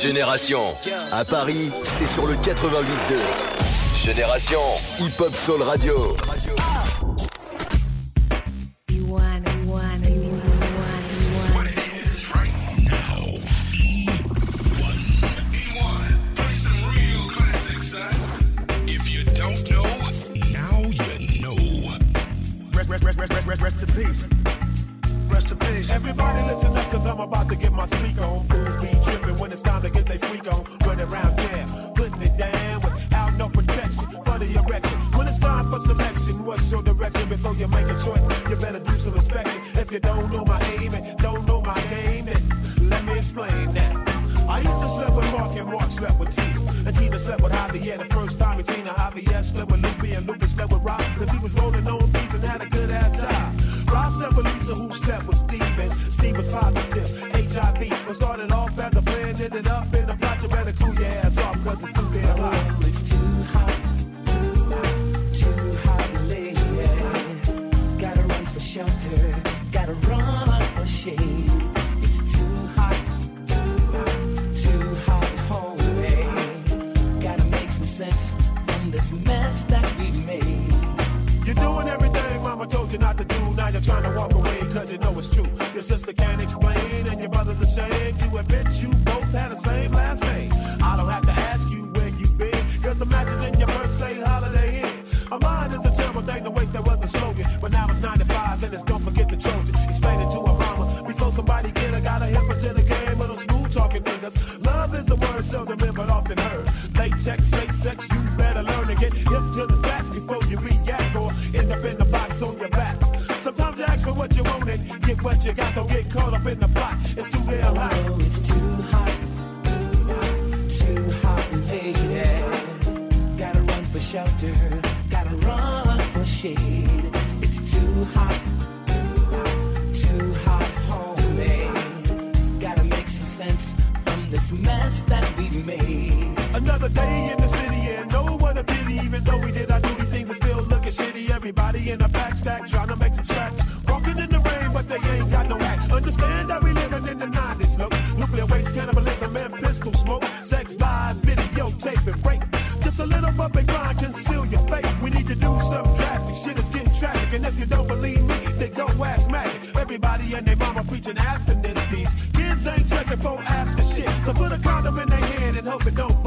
Génération. À Paris, c'est sur le 88.2. Génération. Hip Hop Soul Radio. Rest, rest, rest, rest, rest, in peace. Peace. Everybody listen up, cause I'm about to get my speak on. Fools be tripping when it's time to get they freak on. Running around town, putting it down without no protection for the erection. When it's time for selection, what's your direction before you make a choice? You better do some inspection. If you don't know my aim and don't know my game, then let me explain that. I used to slept with Mark and Mark slept with Tina. And Tina slept with Javier the first time seen her. Javier slept with Lupe and Lupe slept with Rob. Cause he was rolling on beats and had a good ass job. Rob who with Steven. Positive. HIV. What started off as a plan ended up in a plot. You better cool your ass off cause it's too damn hot. Oh, it's too hot, too hot, too hot, lady. Gotta run for shelter, gotta run for shade. It's too hot, too hot, too hot, homie. Eh? Gotta make some sense from this mess that we've made. You're doing everything mama told you not to do. Now you're trying to walk away cause you know it's true. Your sister can't explain and your brother's ashamed. You admit you both had the same last name. I don't have to ask you where you've been. Cause the matches in your say Holiday Inn. A mind is a terrible thing to waste, that was a slogan. But now it's 95 and it's don't forget the Trojan. Explain it to a mama before somebody get her. Got a hip to the game of the smooth talking niggas. Love is a word seldom but often heard. Latex, safe sex, you what you got. Don't get caught up in the plot. It's too damn hot. Oh, it's too hot, too hot, too hot, lady. Gotta run for shelter, gotta run for shade. It's too hot, too hot, too hot, homie. Gotta make some sense from this mess that we made. Another day in the city and no one a pity. Even though we did our duty, things are still looking shitty. Everybody in a back stack trying to And if you don't believe me, then go ask Magic. Everybody and their mama preaching abstinence. These kids ain't checking for and shit. So put a condom in their hand and hope it don't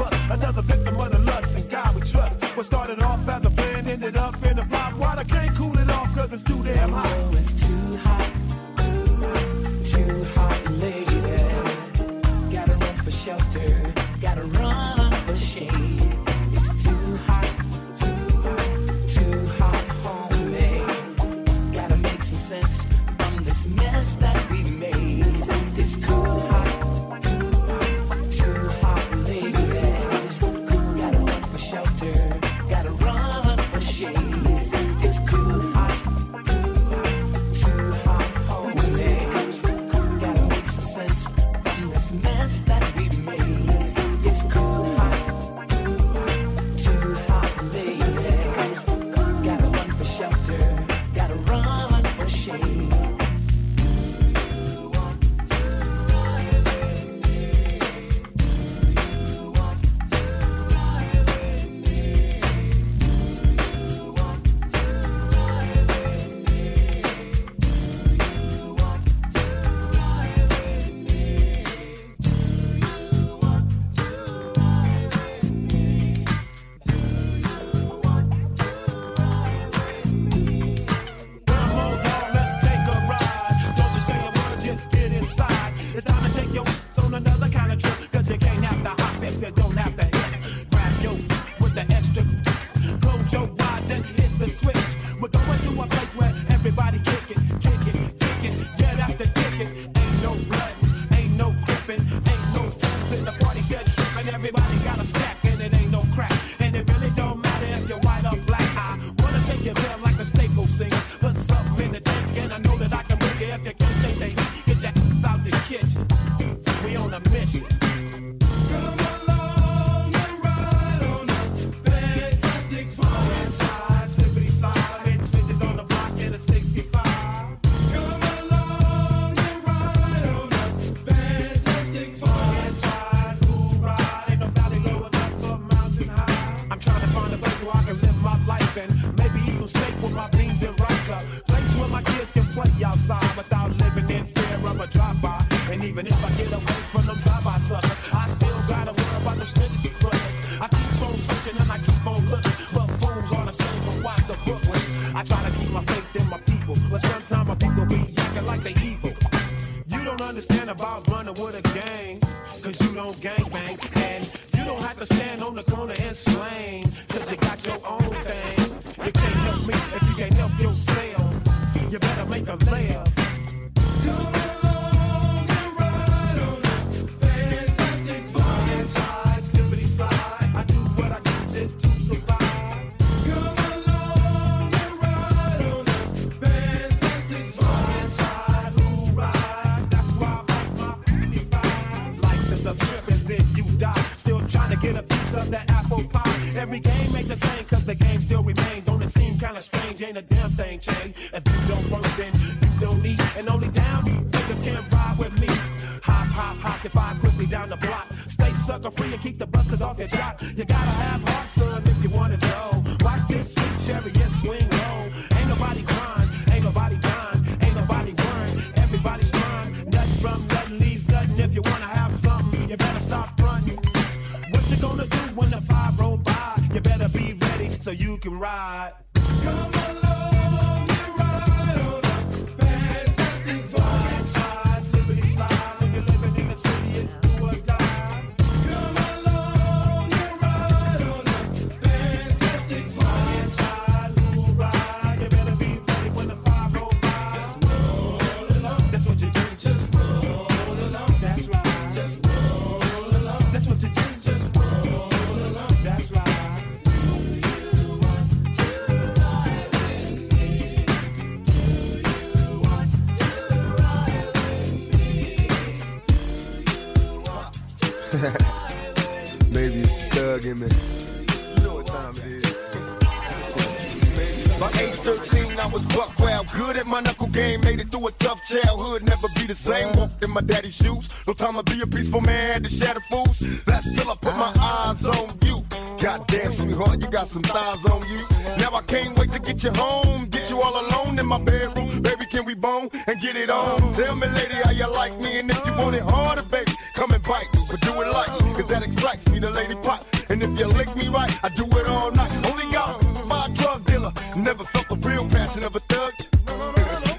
to be a peaceful man, to shatter fools. That's till I put my eyes on you. Goddamn, sweetheart, you got some thighs on you. Now I can't wait to get you home. Get you all alone in my bedroom. Baby, can we bone and get it on? Tell me, lady, how you like me. And if you want it harder, baby, come and bite me. But do it like, cause that excites me, the lady pop. And if you lick me right, I do it all night. Only got my drug dealer. Never felt the real passion of a thug.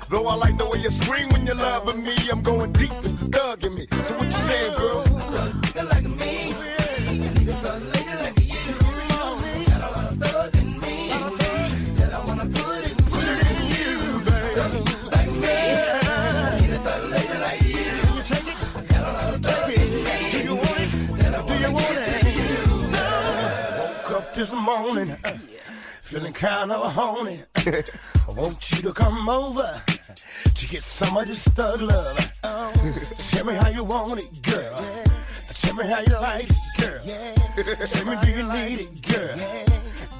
Though I like the way you scream when you're loving me, I'm going deep. The thug in this morning, uh, feeling kind of horny. I want you to come over to get some of this thug love. Tell me how you want it, girl. Tell me how you like it, girl. Tell me do you need it, girl.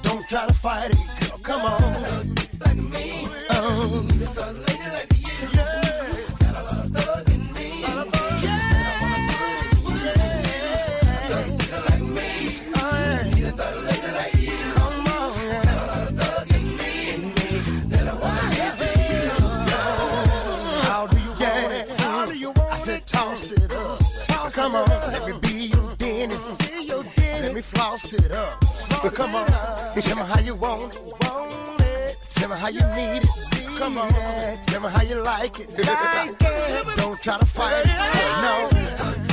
Don't try to fight it, girl. Come on. Oh. Let me be your dentist. Let me floss it up. Come on, tell me how you want it. Tell me how you need it. Come on, tell me how you like it. Don't try to fight it. No.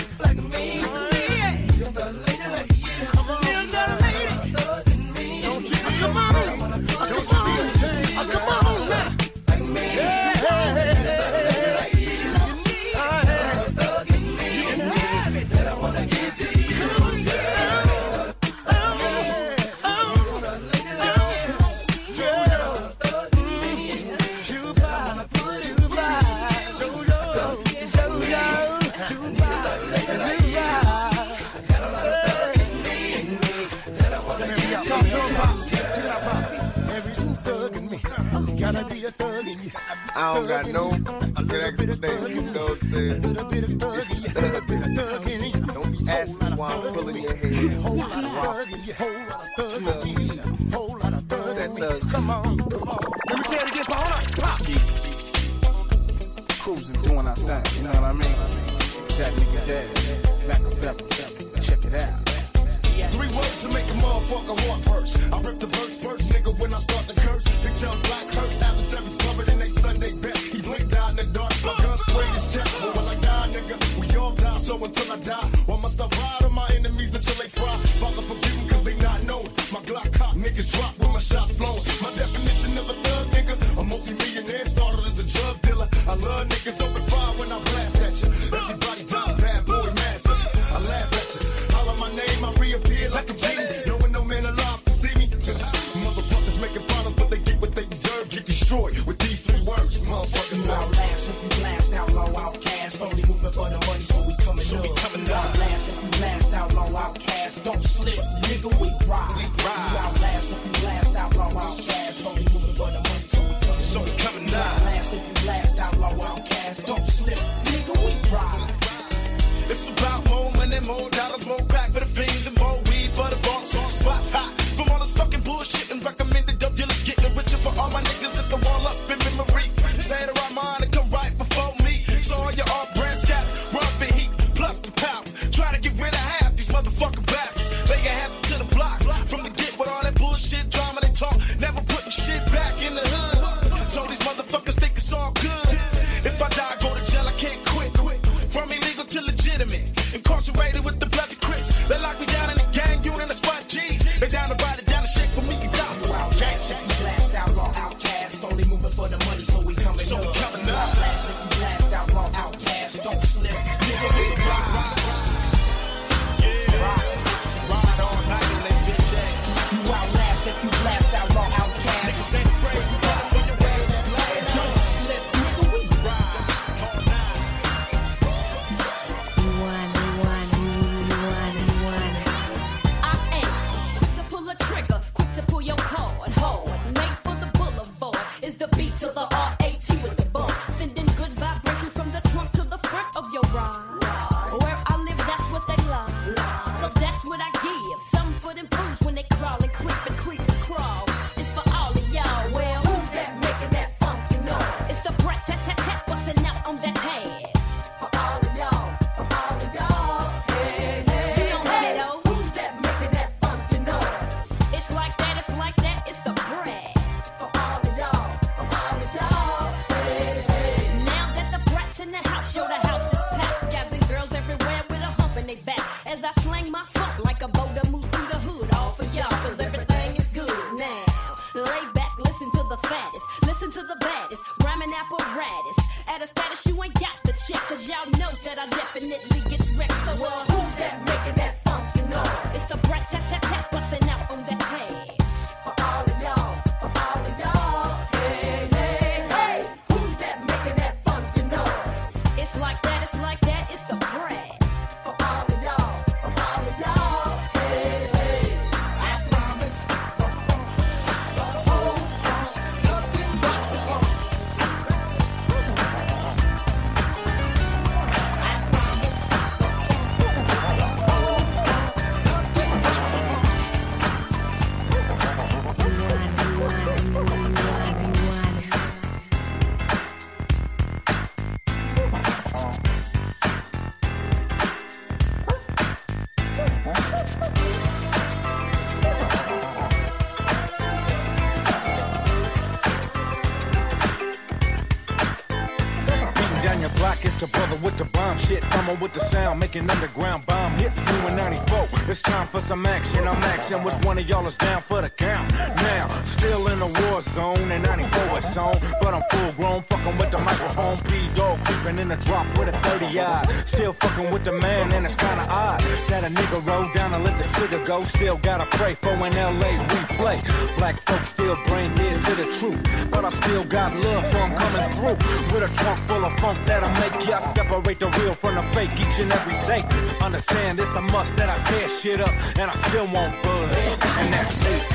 Don't got no explanation, you know what I'm saying? Don't be asking why I'm pulling your hair. Whole lot of thugging, you whole lot of thugging, whole lot of thugging. Come on, come on. Let me say it again, hold on. Pop. Cruising, doing our thing, you know what I mean? That nigga Daz, Machiavelli, check it out. Three words to make a motherfucker heart burst. I rip the verse first, nigga, when I start the curse. Picture black grade is but when I die, nigga, we all die. So until I die, why must I ride on my enemies until they fry? Father, more dollars, more sound, an underground bomb hits doing 94. It's time for some action. I'm action. Which one of y'all is down for the count? Now, still in the war zone, and 94 it's on. But I'm full grown, fucking with the microphone. P dog creeping in the drop with a 30 odd with the man, and it's kinda odd that a nigga roll down and let the trigger go. Still gotta pray for an LA replay. Black folks still bring dead to the truth, but I still got love, so I'm coming through with a trunk full of funk that'll make ya separate the real from the fake each and every day. Understand it's a must that I tear shit up, and I still won't budge, and that's it.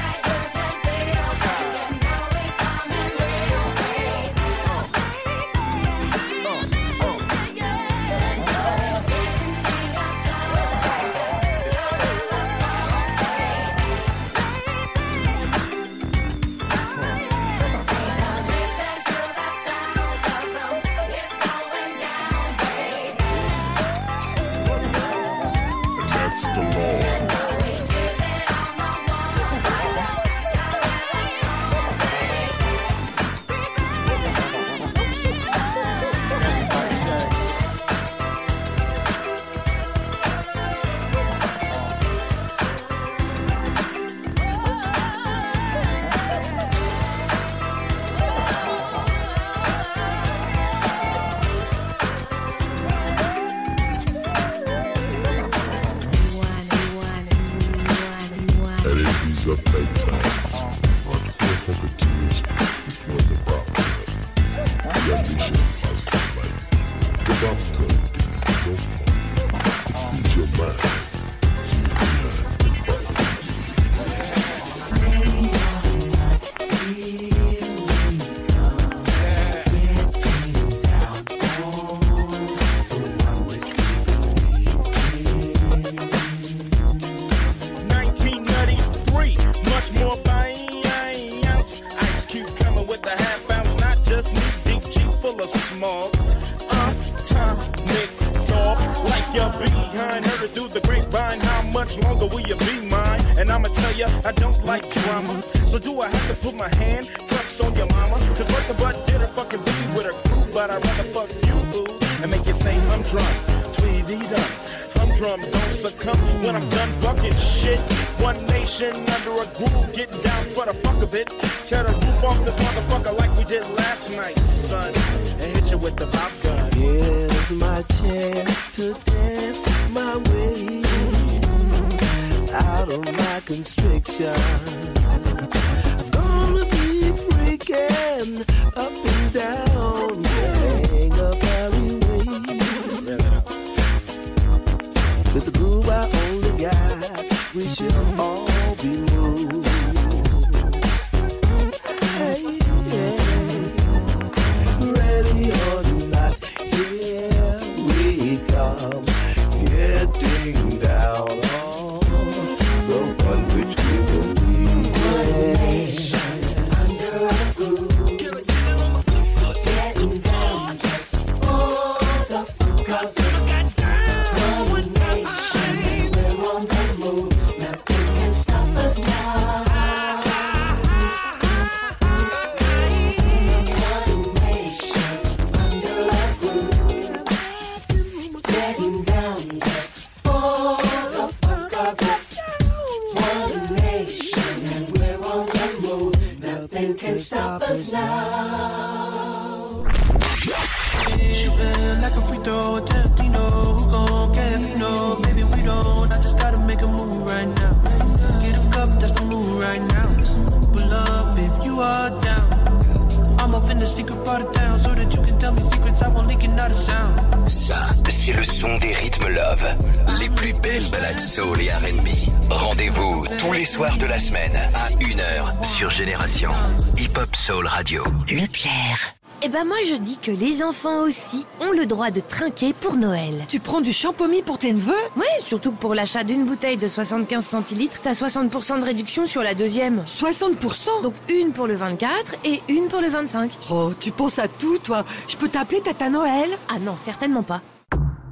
Que les enfants aussi ont le droit de trinquer pour Noël. Tu prends du champomis pour tes neveux? Ouais, surtout que pour l'achat d'une bouteille de 75 centilitres, t'as 60% de réduction sur la deuxième. 60% Donc une pour le 24 et une pour le 25. Oh, tu penses à tout toi Je peux t'appeler Tata Noël? Ah non, certainement pas.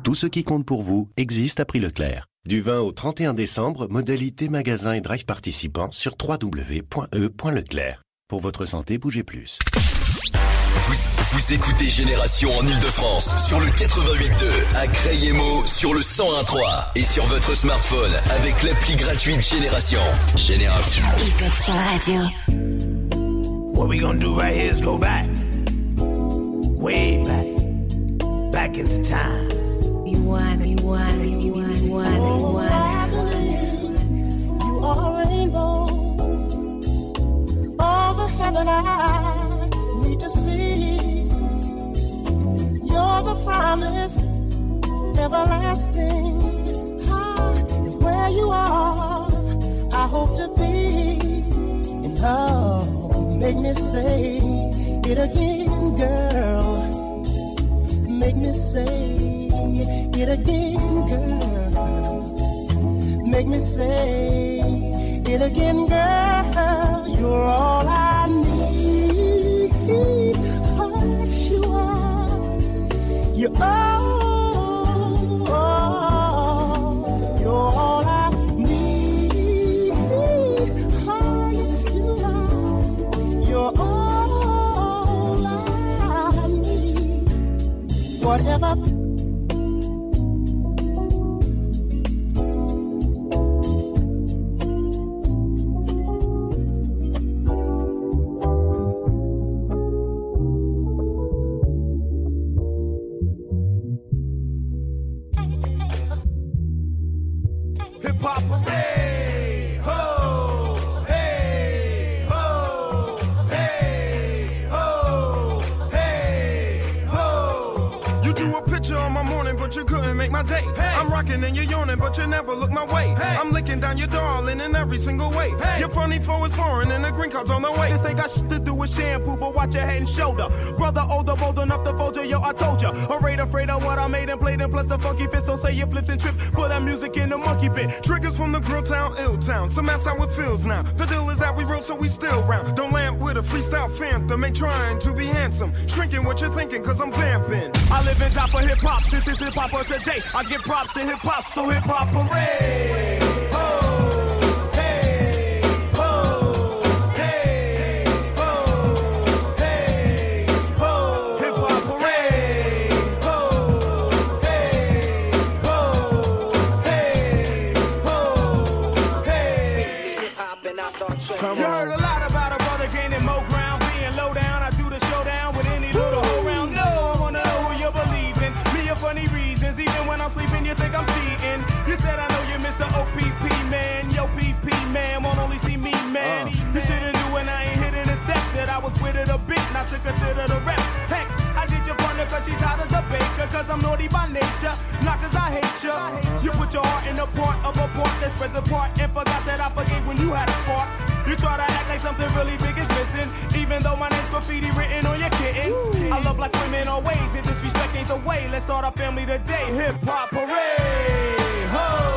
Tout ce qui compte pour vous existe à prix Leclerc. Du 20 au 31 décembre, modalité magasin et drive participants sur www.e.leclerc. Pour votre santé, bougez plus. Vous, vous écoutez Génération en Ile-de-France sur le 88.2, à Crayemo sur le 101.3 et sur votre smartphone avec l'appli gratuite Génération. Génération. Hip Hop Soul Radio. What we gonna do right here is go back, way back, back into time. You want it, you want it, you want it, you want it, you want it. You are a rainbow over heaven I You're the promise, everlasting. Ah, and where you are, I hope to be. And oh, make me say it again, girl. Make me say it again, girl. Make me say it again, girl. You're all I need. You're all, all. You're all I need. You. You're all I need. Whatever. hop hooray! Ho! Hey! Ho! Hey! Ho! Hey! Ho! You drew a picture on my morning, but you couldn't make my day. Hey! I'm rocking and you're yawning, but you never look my way. Hey. I'm licking down your darling in every single way. Hey. Your funny flow is foreign and the green card's on the way. This ain't got shit to do with shampoo, but watch your head and shoulder. Brother older, bold enough to fold you, yo, I told ya. Afraid, afraid of what I made and played and plus the funky fit, so say your flips and trip for that music in the monkey pit. Triggers from the grill town, ill town, so that's how it feels now. The deal is that we roll, so we still round. Don't land with a freestyle phantom, ain't trying to be handsome. Shrinking what you're thinking, cause I'm vamping. I live in top of hip hop, this is hip hop of today. I get props to hip hop, so hip hop parade. got to consider the rep. Heck, I get your partner cause she's hot as a baker. Cause I'm naughty by nature, not cause I hate you. You put your heart in a part of a part that spreads apart. And forgot that I forgave when you had a spark. You try to act like something really big is missing. Even though my name's graffiti written on your kitten. Ooh. I love like women always, and disrespect ain't the way. Let's start our family today. Hip hop parade. Ho!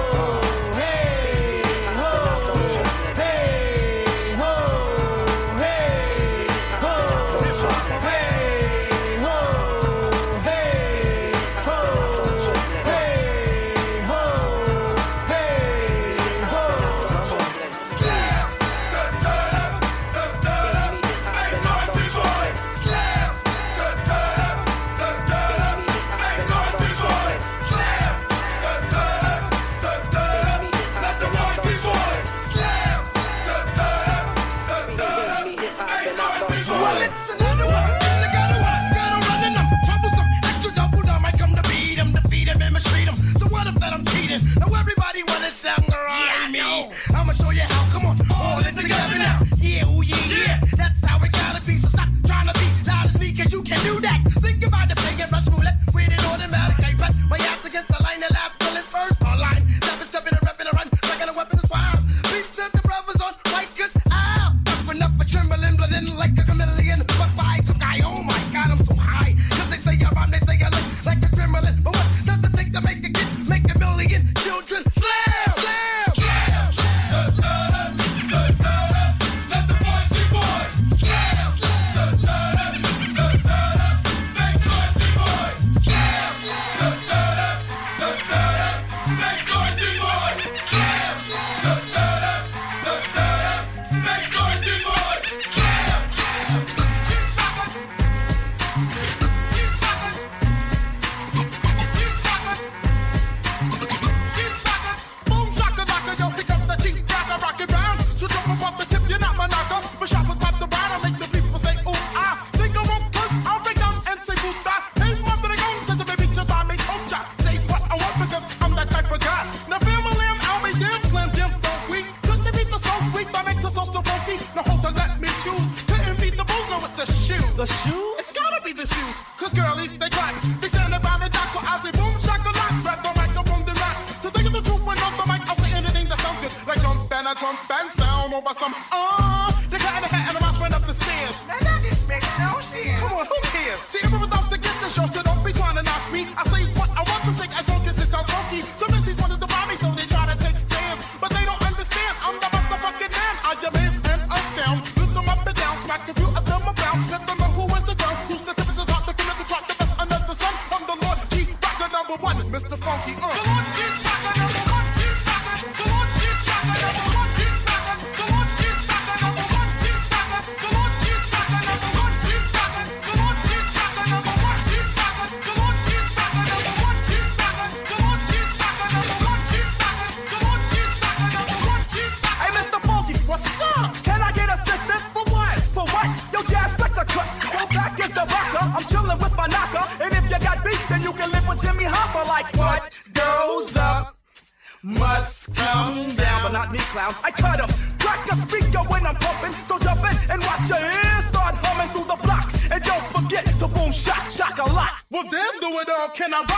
cannot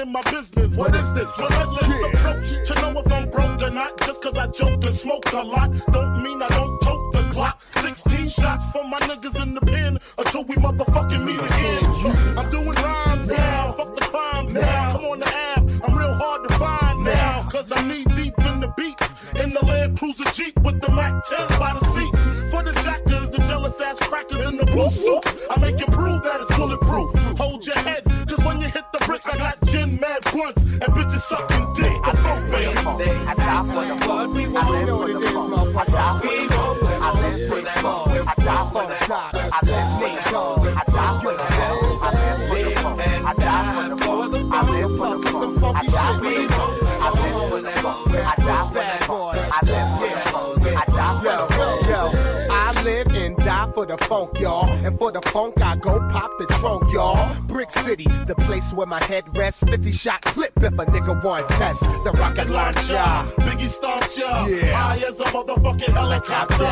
in my business. stop.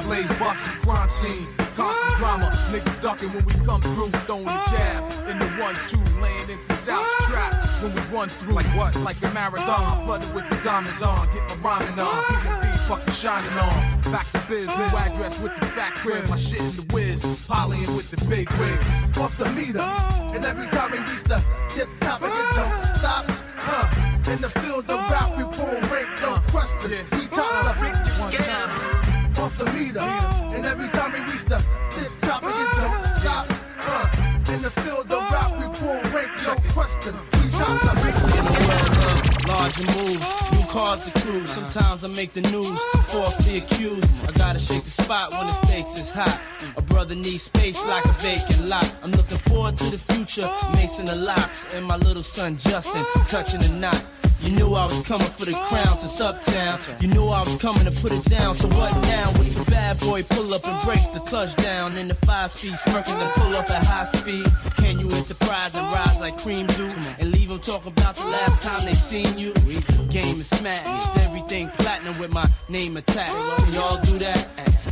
Coming through the blaze, busting crime scene. Constant drama, niggas ducking when we come through, throwing the jab in the one-two, laying into South trap when we run through. Like what? Like a marathon, flooded with the diamonds on, get my rhyming on, B&B fucking shining on. Back to biz, new address with the fat crib, my shit in the whiz, polying with the big wigs. off the meter. And every time we reach the tip top, and it don't stop. Huh. In the field of rap, we pull rank, no question. We top the big scale. The meter. And every time we reach the tip top, and it don't stop. Huh. In the field of rap, we pull rank, no question. We top the big Larger moves, new cars to cruise. Sometimes I make the news, false the accused. I gotta shake the spot when the stakes is hot. A brother needs space like a vacant lot. I'm looking forward to the future, Mason the locks, and my little son Justin touching the knot. You knew I was coming for the crown since uptown. You knew I was coming to put it down. So what now? Was the bad boy pull up and break the touchdown in the five speed, smirking and pull up at high speed? Can you enterprise and rise like cream do and leave them talking about the last time they seen you? Game is smashed, everything platinum with my name attached. Can y'all do that?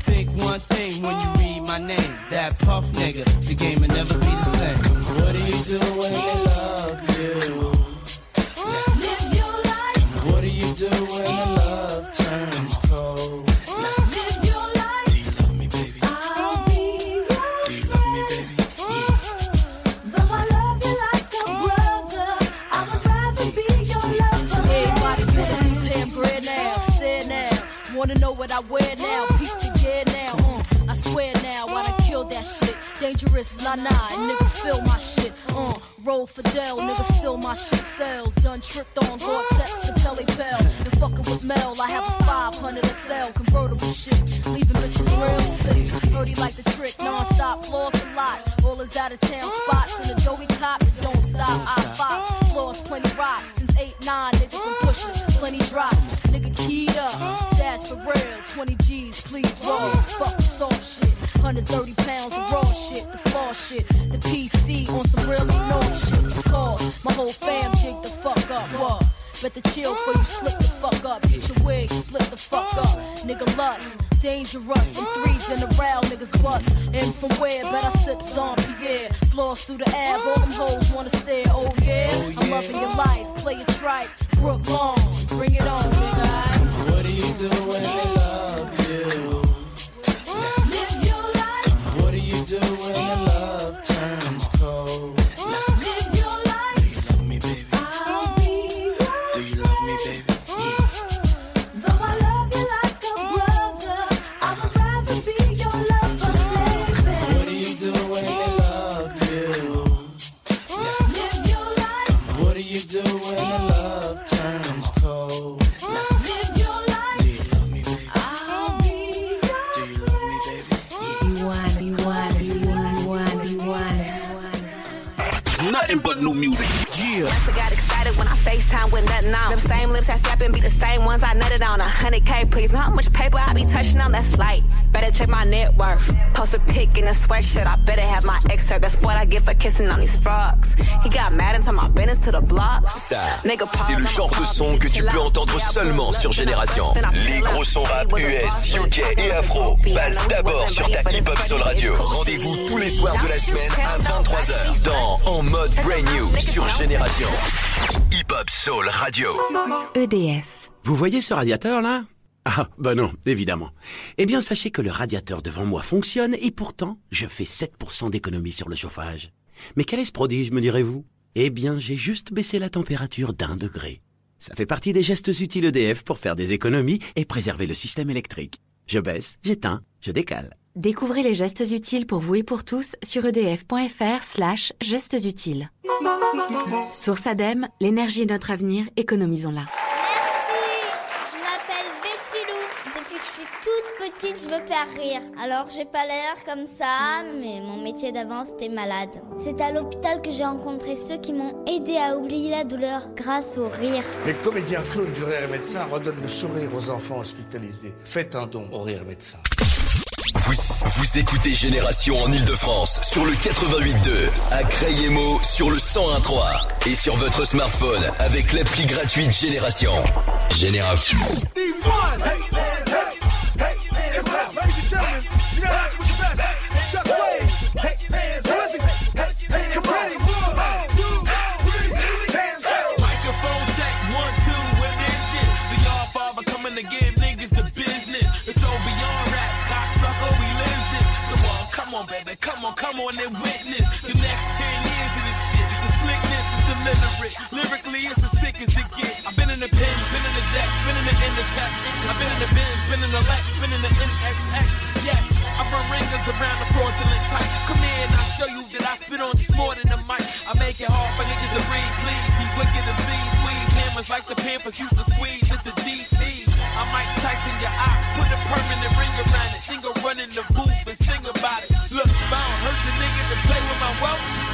Think one thing when you read my name. That puff nigga, the game will never be the same. What do you do when they love you? You do when the love turns cold? Let's Live your life. Do you love me, baby? I'll be your Do you love me, baby? Though I love you like a brother, I would rather be your lover. Everybody wanna be paying bread now, stare now. Wanna know what I wear nah nah, niggas feel my shit. Uh, roll for Dell, niggas still my shit Sales Done tripped on Vortex to Telly Bell. And fucking with Mel, I have a 500 SL convertible shit. Leaving bitches real sick. He like the trick, non-stop, floors a lot. All his out of town spots and the Joey cop that don't stop. I fox, floors plenty rocks. Since 8 9, niggas been pushing, plenty drops. Keyed up, stash for real. 20 G's, please roll. Fuck the soft shit. 130 pounds of raw shit, the fall shit. The PC on some real north shit. Call, my whole fam jig the fuck up. What? Better chill before you slip the fuck up. Get your wig, split the fuck up. Nigga lust, dangerous. Them three general niggas bust. And from where? Bet I sip Don Pierre. Floors through the ab, all them hoes wanna stare. Oh yeah, oh, I'm loving your life. Play it right. Brook Long, bring it on, nigga. What do you when they love you? Let's live your life. What do you do when your love On. Them same lips I slap and be the ones I nutted on. A hundred K, please. Know how much paper I be touching on? That's light. Better check my net worth. Post a pic in a sweatshirt. I better have my excerpt. That's what I get for kissing on these frogs. He got mad and took my business to the block. Ça, Nigga, c'est le genre de son que tu peux entendre seulement sur Génération. Les gros sons rap US, UK et afro passent d'abord sur ta Hip Hop Soul Radio. Rendez-vous tous les soirs de la semaine à 23h dans En mode Brand New sur Génération. Hip Hop Soul Radio. EDF. Vous voyez ce radiateur là? Ah, bah non, évidemment. Eh bien, sachez que le radiateur devant moi fonctionne et pourtant, je fais 7% d'économie sur le chauffage. Mais quel est ce prodige, me direz-vous? Eh bien, j'ai juste baissé la température d'un degré. Ça fait partie des gestes utiles EDF pour faire des économies et préserver le système électrique. Je baisse, j'éteins, je décale. Découvrez les gestes utiles pour vous et pour tous sur edf.fr slash gestes utiles. Source ADEME, l'énergie est notre avenir, économisons-la. Je m'appelle Betty Lou. Depuis que je suis toute petite, je veux faire rire. Alors j'ai pas l'air comme ça, mais mon métier d'avant c'était malade. C'est à l'hôpital que j'ai rencontré ceux qui m'ont aidé à oublier la douleur grâce au rire. Les comédiens clowns du Rire Médecin redonnent le sourire aux enfants hospitalisés. Faites un don au Rire Médecin. Vous, vous écoutez Génération en Ile-de-France sur le 88.2, à Crayemo sur le 101.3 et sur votre smartphone avec l'appli gratuite Génération. Génération. Microphone check, one, two? The Father coming to give niggas the business. It's so beyond rap, cocksucker, we. So uh, come on, baby, come on, come on and witness. The next deliberate. Lyrically, it's as sick as it gets. I've been in the pen, been in the jack, been in the in the. I've been in the Benz, been in the Lex, been in the NSX. Yes, I run ringers around the fraudulent type. Come here and I'll show you that I spit on just more than a mic. I make it hard for niggas to breathe, please. These wicked MCs squeeze hammers like the Pampers used to squeeze at the DT. I might Tyson your eye, put a permanent ring around it. Then go run in the booth and sing about it.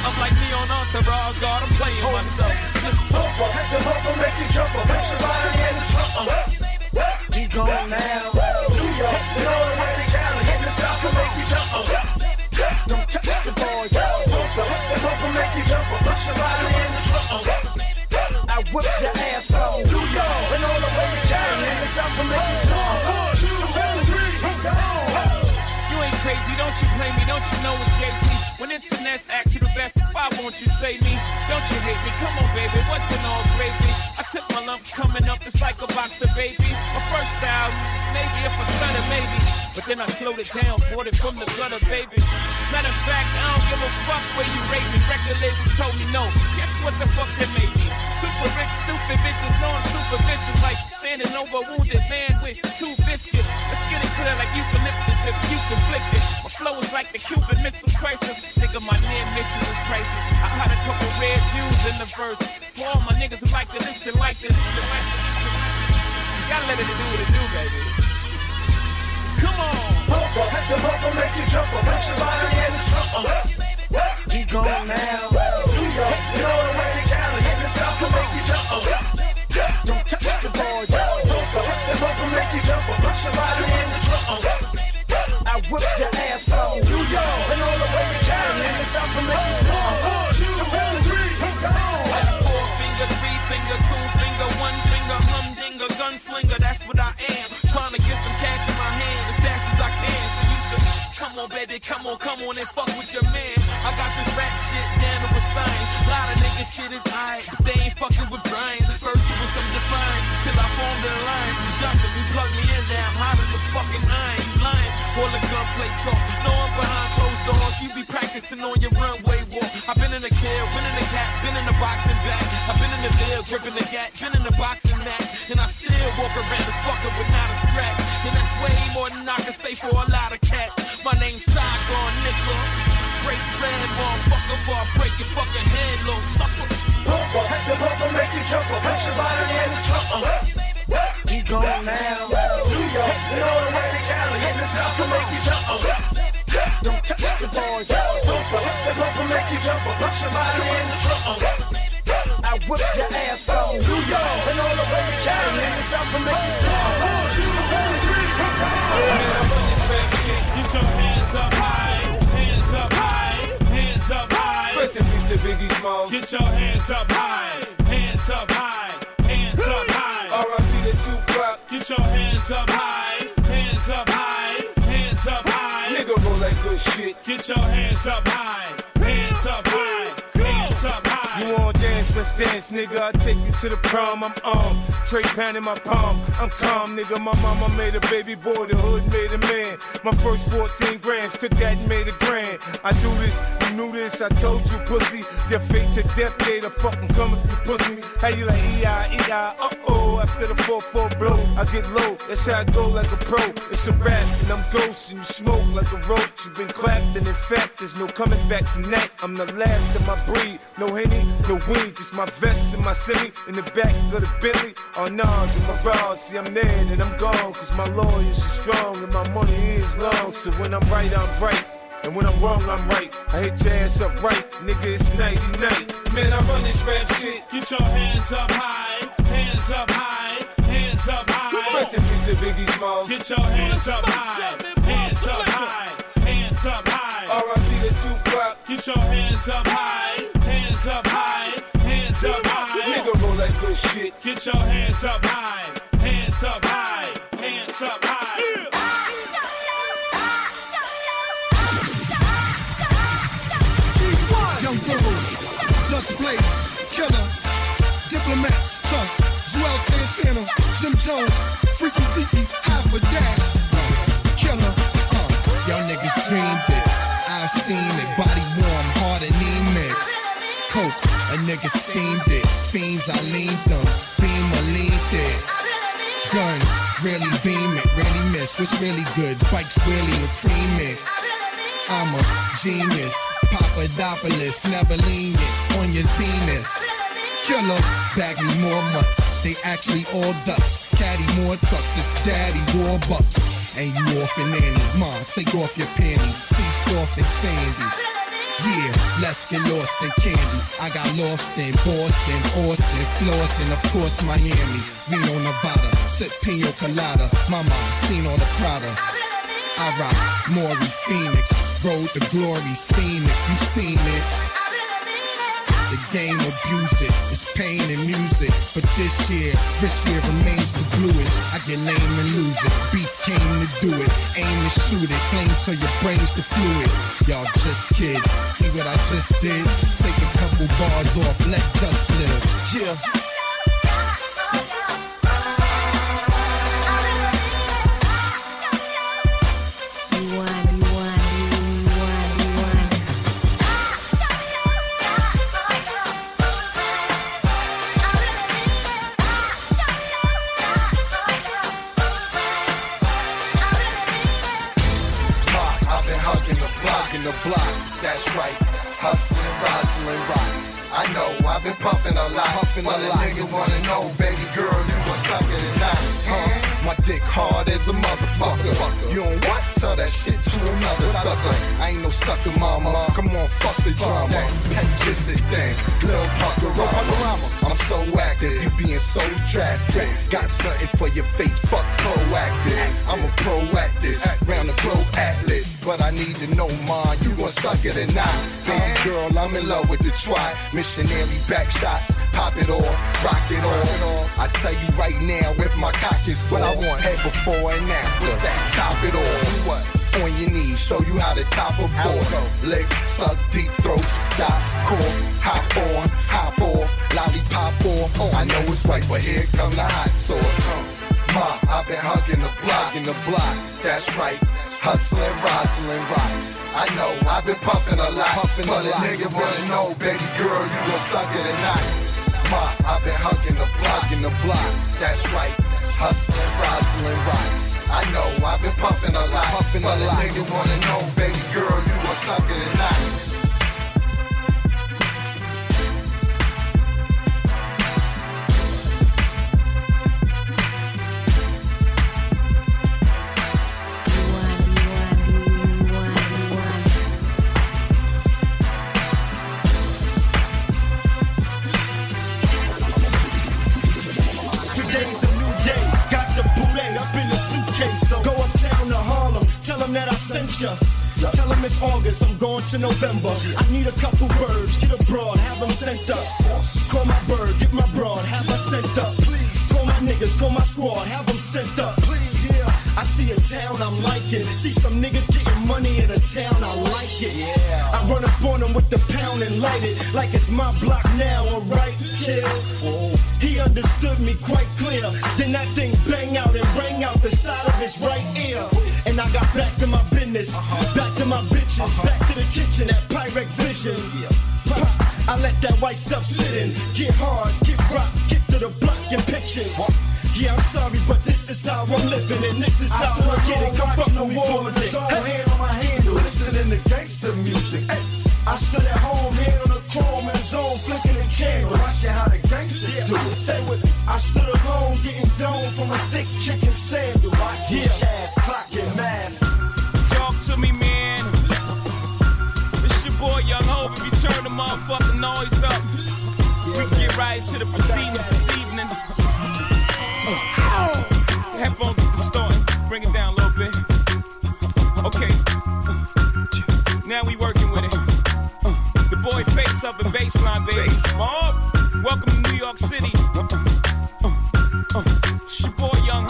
I'm like me on Entourage, God, I'm playing myself. Just pump up, the pump up, make you jump up, make your body in the trunk. Uh-huh. We gone now. New York, and all the way to Cali, the South to make you jump up. Don't touch the boy, pump up, the pump up, make you jump up, put your body in the trunk. I whip your ass from New York, and all the way crazy, don't you blame me, don't you know it's Jay-Z? When internet's ask you the best, why won't you say me? Don't you hate me? Come on, baby, what's in all gravy? I took my lumps coming up, it's like a box of baby. My first album, maybe if I stutter, maybe. But then I slowed it down, bought it from the gutter, baby. Matter of fact, I don't give a fuck where you rate me. Record label told me no. Guess what the fuck they made me? Super rich, stupid bitches, know I'm super vicious. Like standing over a wounded man with two biscuits. Let's get it clear like eucalyptus if you conflict it. My flow is like the Cuban Missile Crisis. Nigga, my near misses is prices. I had a couple red Jews in the verse. For all my niggas who like to listen, like to listen, like to. You gotta let it do what it do, baby. Come on. Bumper, hit the bumper, make you jump up, put your body in the trunk. We gone now. New York, you know the way to Cali, in the South to make you jump up. Don't touch the ball, Bumper, hit the bumper, make you jump up, put your body in the trunk. I whip your ass from New York, and all the way to Cali, in the South to make you jump up. One, two, three, Four finger, three finger, two finger, one finger, humdinger, gunslinger, that's what I am. Trying to come on, baby, come on, come on and fuck with your man. I got this rap shit down to a sign. lot of niggas shit is alright, they ain't fucking with Brian. First it was some defiance until I formed the alliance. Justin, you plug me in now, I'm hot as a fucking iron. Lying, all the gunplay talk. No, I'm behind closed doors. You be practicing on your runway walk. I've been in the kill, been in the cat, been in the boxing back. I've been in the bill, gripping the gat, been in the boxing match. And I still walk around this fucker with not a scratch. And that's way more than I can say for a lot of cats. My name's Saigon, nigga. Break plan, motherfucker, before I break your fucking head, little sucker. Bumper, hit the bumper, make you jump up, put your body in the trunk. We gone now. New York, you know the way to Cali, in the South to make you jump up. Don't touch the Bumper, hit the bumper, make you jump up, put your body in the trunk. I whip your ass from New York, and all the way to Cali, in the South to make you jump up. One, two, three, Get your hands up high, to Biggie Smalls. Get your hands up high, hands up high, hands up high. R.I.P. to Tupac. Get your hands up high, hands up high, hands up high. Nigga roll like good shit. Get your hands up high, hands up high, hands up high. You want let's dance, nigga. I take you to the prom, I'm on. Trey pan in my palm, I'm calm, nigga. My mama made a baby boy, the hood made a man. My first 14 grams, took that and made a grand. I do this, you knew this, I told you, pussy. Your fate to death, day to fucking come if pussy. How you like E-I, E-I, uh-oh. After the 4-4 blow, I get low, that's how I go like a pro. It's a rap, and I'm ghost, and you smoke like a roach. You've been clapped, and in fact, there's no coming back from that. I'm the last of my breed, no henny, no weed, just my vest and my semi in the back of the Bentley. On Nas with my raws, see I'm there and I'm gone, cause my lawyers are strong and my money is long. So when I'm right, I'm right. And when I'm wrong, I'm right. I hit your ass up right, nigga, it's nighty night. Man, I run this rap shit. Get your hands up high, hands up high, hands up high. Rest in peace to Biggie Smalls. Get your hands up high, hands up high, hands up high. R.I.P. to Tupac. Get your hands up high, hands up high, hands up high. Nigga roll like good shit. Get your hands up high, hands up high, hands up high. Young Guru, Just Blaze, Killer, Diplomats, huh? Juelz Santana, Jim Jones, Freaky Zeke, Half a Dash, Killer, uh, y'all niggas dreamed it. I've seen it, body warm, heart anemic. Coke, a nigga steamed it. Fiends, I leaned them. Beam, I leaned it. Guns, really beam it, really miss. What's really good? Bikes, really a cream it. I'm a genius, Papadopoulos, never lean it on your zenith. Killer, bag me more mutts, they actually all ducks. Caddy more trucks, it's daddy war bucks. You off and nanny, mom, take off your panties, see soft and sandy. Yeah, let's get lost in candy. I got lost in Boston, Austin, Flossin, of course Miami, Reno, Nevada, sip pina colada. Mama, seen all the Prada. I rock Maury Phoenix, road to glory, seen it, you seen it. The game abuse it, it's pain and music. But this year, this year remains the bluest. I get lame and lose it. Beat came to do it, aim to shoot it. Flames so your brain's the fluid. Y'all just kids, see what I just did? Take a couple bars off, let just live. Yeah. You don't what? Tell that shit to another sucker. I ain't no sucker, mama. Come on, fuck the drama. Pet kiss it, thing. Lil Pucker I'm so active, you being so drastic. Got something for your face, fuck proactive. I'm a proactive, round the globe atlas. But I need to know, mine, you gon' suck it or not? Damn, girl, I'm in love with the try. Missionary back shots, pop it off, rock it off. I tell you right now, if my cock is sore, what I want, head before and after. What's that? Top it off. What? On your knees, show you how to top a board. Lick, suck, deep throat, stop, core, hop on, hop off, lollipop off. Oh, I know it's right, but here come the hot sauce. Ma, I've been hugging the block, in the block. That's right. Hustling, rustling, rocks. I know I've been puffing a lot, puffing but a, a nigga wanna know, baby girl, you gon' suck it or not? I've been hugging the block, in the block. That's right. Hustling, rustling, rocks. I know I've been puffing a lot, puffing a, a nigga wanna know, baby girl, you gon' suck it or not? To November. I need a couple birds, get abroad, have them sent up. Call my bird, get my broad, have her sent up. Please. Call my niggas, call my squad, have them sent up. Please. Yeah, I see a town I'm liking. See some niggas getting money in a town, I like it. Yeah. I run up on them with the pound and light it like it's my block now, alright, He understood me quite clear. Then that thing bang out and rang out the side of his right ear. And I got back to my business, back to my bitches, back to the kitchen at Pyrex Vision. Pop, I let that white stuff sit in. Get hard, get rock, get to the block and picture. Yeah, I'm sorry, but this is how I'm living, and this is how I get it. Come fuck no more with it. Hand on my handle, listening to gangster music. Hey, I stood at home, hand on the chrome zone, flicking the. Watching how the gangsters do it. Say what? I stood alone, getting dome from a thick chicken sandal. Yeah, shaft, clocking math. Talk to me, man. It's your boy Young Hov. If you turn the motherfucking noise up, we can get right to the proceedings baseline, baby. Mob. Welcome to New York City. It's your boy Young.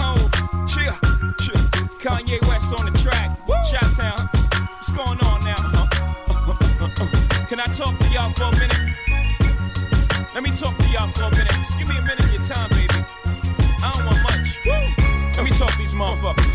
Chill. Chill. Kanye West on the track. Shot Town. What's going on now? Can I talk to y'all for a minute? Let me talk to y'all for a minute. Just give me a minute of your time, baby. I don't want much. Let me talk to these motherfuckers.